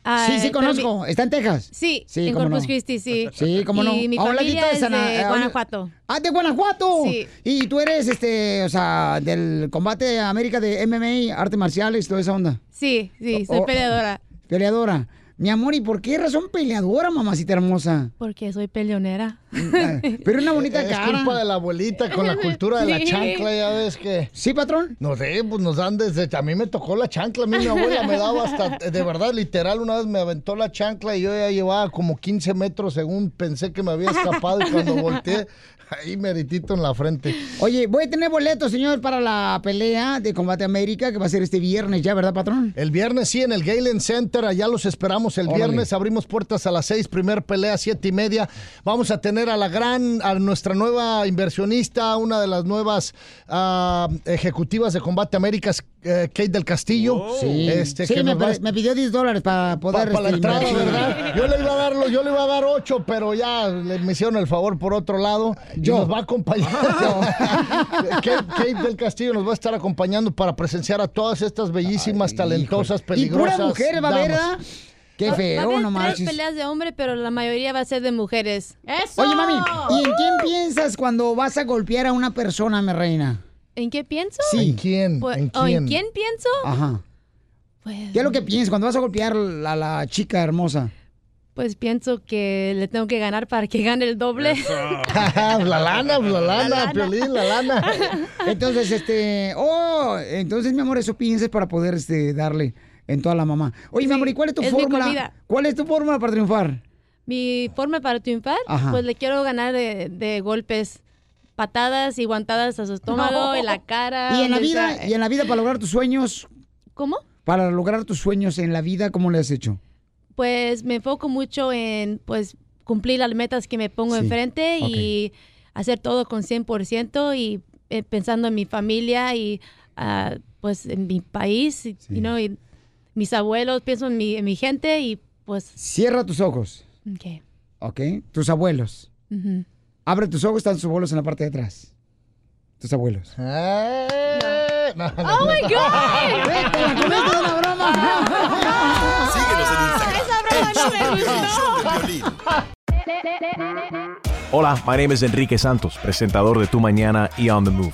Ah, sí, sí, conozco. ¿Está en Texas? Sí, Sí, en Corpus no. Christi, sí. Sí, cómo no. Y mi A un familia ladito de es Sana- de a un- Guanajuato. Ah, de Guanajuato. Sí. Y tú eres, este, o sea, del combate América de MMA, artes marciales, toda esa onda. Sí, sí, soy Oh, oh. peleadora. Peleadora. Mi amor, ¿y por qué razón peleadora, mamacita hermosa? Porque soy peleonera. [laughs] Pero una bonita Es cara. culpa de la abuelita con la cultura de la chancla, ya ves que... ¿Sí, patrón? No sé, pues nos dan desde... A mí me tocó la chancla, a mí mi abuela me daba hasta... De verdad, literal, una vez me aventó la chancla y yo ya llevaba como 15 metros según pensé que me había escapado y cuando volteé, ahí meritito en la frente. Oye, voy a tener boletos, señor, para la pelea de Combate América, que va a ser este viernes ya, ¿verdad, patrón? El viernes sí, en el Galen Center, allá los esperamos el Órale. viernes, abrimos puertas a las seis, primer pelea, siete y media. Vamos a tener a la gran, a nuestra nueva inversionista, una de las nuevas ah, ejecutivas de Combate Américas, eh, Kate del Castillo. Sí, Este, Sí, que me, nos va a pa- me pidió 10 dólares para poder... para la este, entrada. Yo le iba a darlo, yo le iba a dar ocho, pero ya le, me hicieron el favor por otro lado. Y nos va a acompañar. [laughs] [laughs] Kate, Kate del Castillo nos va a estar acompañando para presenciar a todas estas bellísimas, talentosas, Y peligrosas. pura mujer va a. ¿verdad? Qué Va- va a feo, no peleas de hombre, pero la mayoría va a ser de mujeres. ¡Eso! Oye, mami, ¿y en quién piensas cuando vas a golpear a una persona, mi reina? ¿En qué pienso? Sí. ¿En quién? Pues- ¿En ¿o quién? ¿En quién pienso? Ajá. Pues, ¿Qué es lo que piensas cuando vas a golpear a la chica hermosa? pues pienso que le tengo que ganar para que gane el doble. [laughs] la lana, la lana, lana. Piolín, la lana. Entonces, este, oh, entonces, mi amor, eso piensas para poder este, darle en toda la mamá. Oye, mi amor, ¿y cuál es tu es fórmula? ¿Cuál es tu fórmula para triunfar? Mi forma para triunfar, Ajá. pues le quiero ganar de, de golpes, patadas y guantadas a su estómago, en la cara. Y en la vida, sea. y en la vida para lograr tus sueños, ¿Cómo? para lograr tus sueños en la vida, ¿cómo le has hecho? Pues me enfoco mucho en pues cumplir las metas que me pongo Sí, enfrente y hacer todo con 100% y eh, pensando en mi familia y ah, pues en mi país, you know, y mis abuelos, pienso en mi, en mi gente y pues... Cierra tus ojos, ok. ¿ok? Tus abuelos. Abre tus ojos, están tus abuelos en la parte de atrás. Tus abuelos. Eh, no, no, ¡Oh, my God! ¡Vete, la comiste de la broma! Síguenos en Instagram. Esa broma no me. Hola, my name is Enrique Santos, presentador de Tu Mañana y On the Move.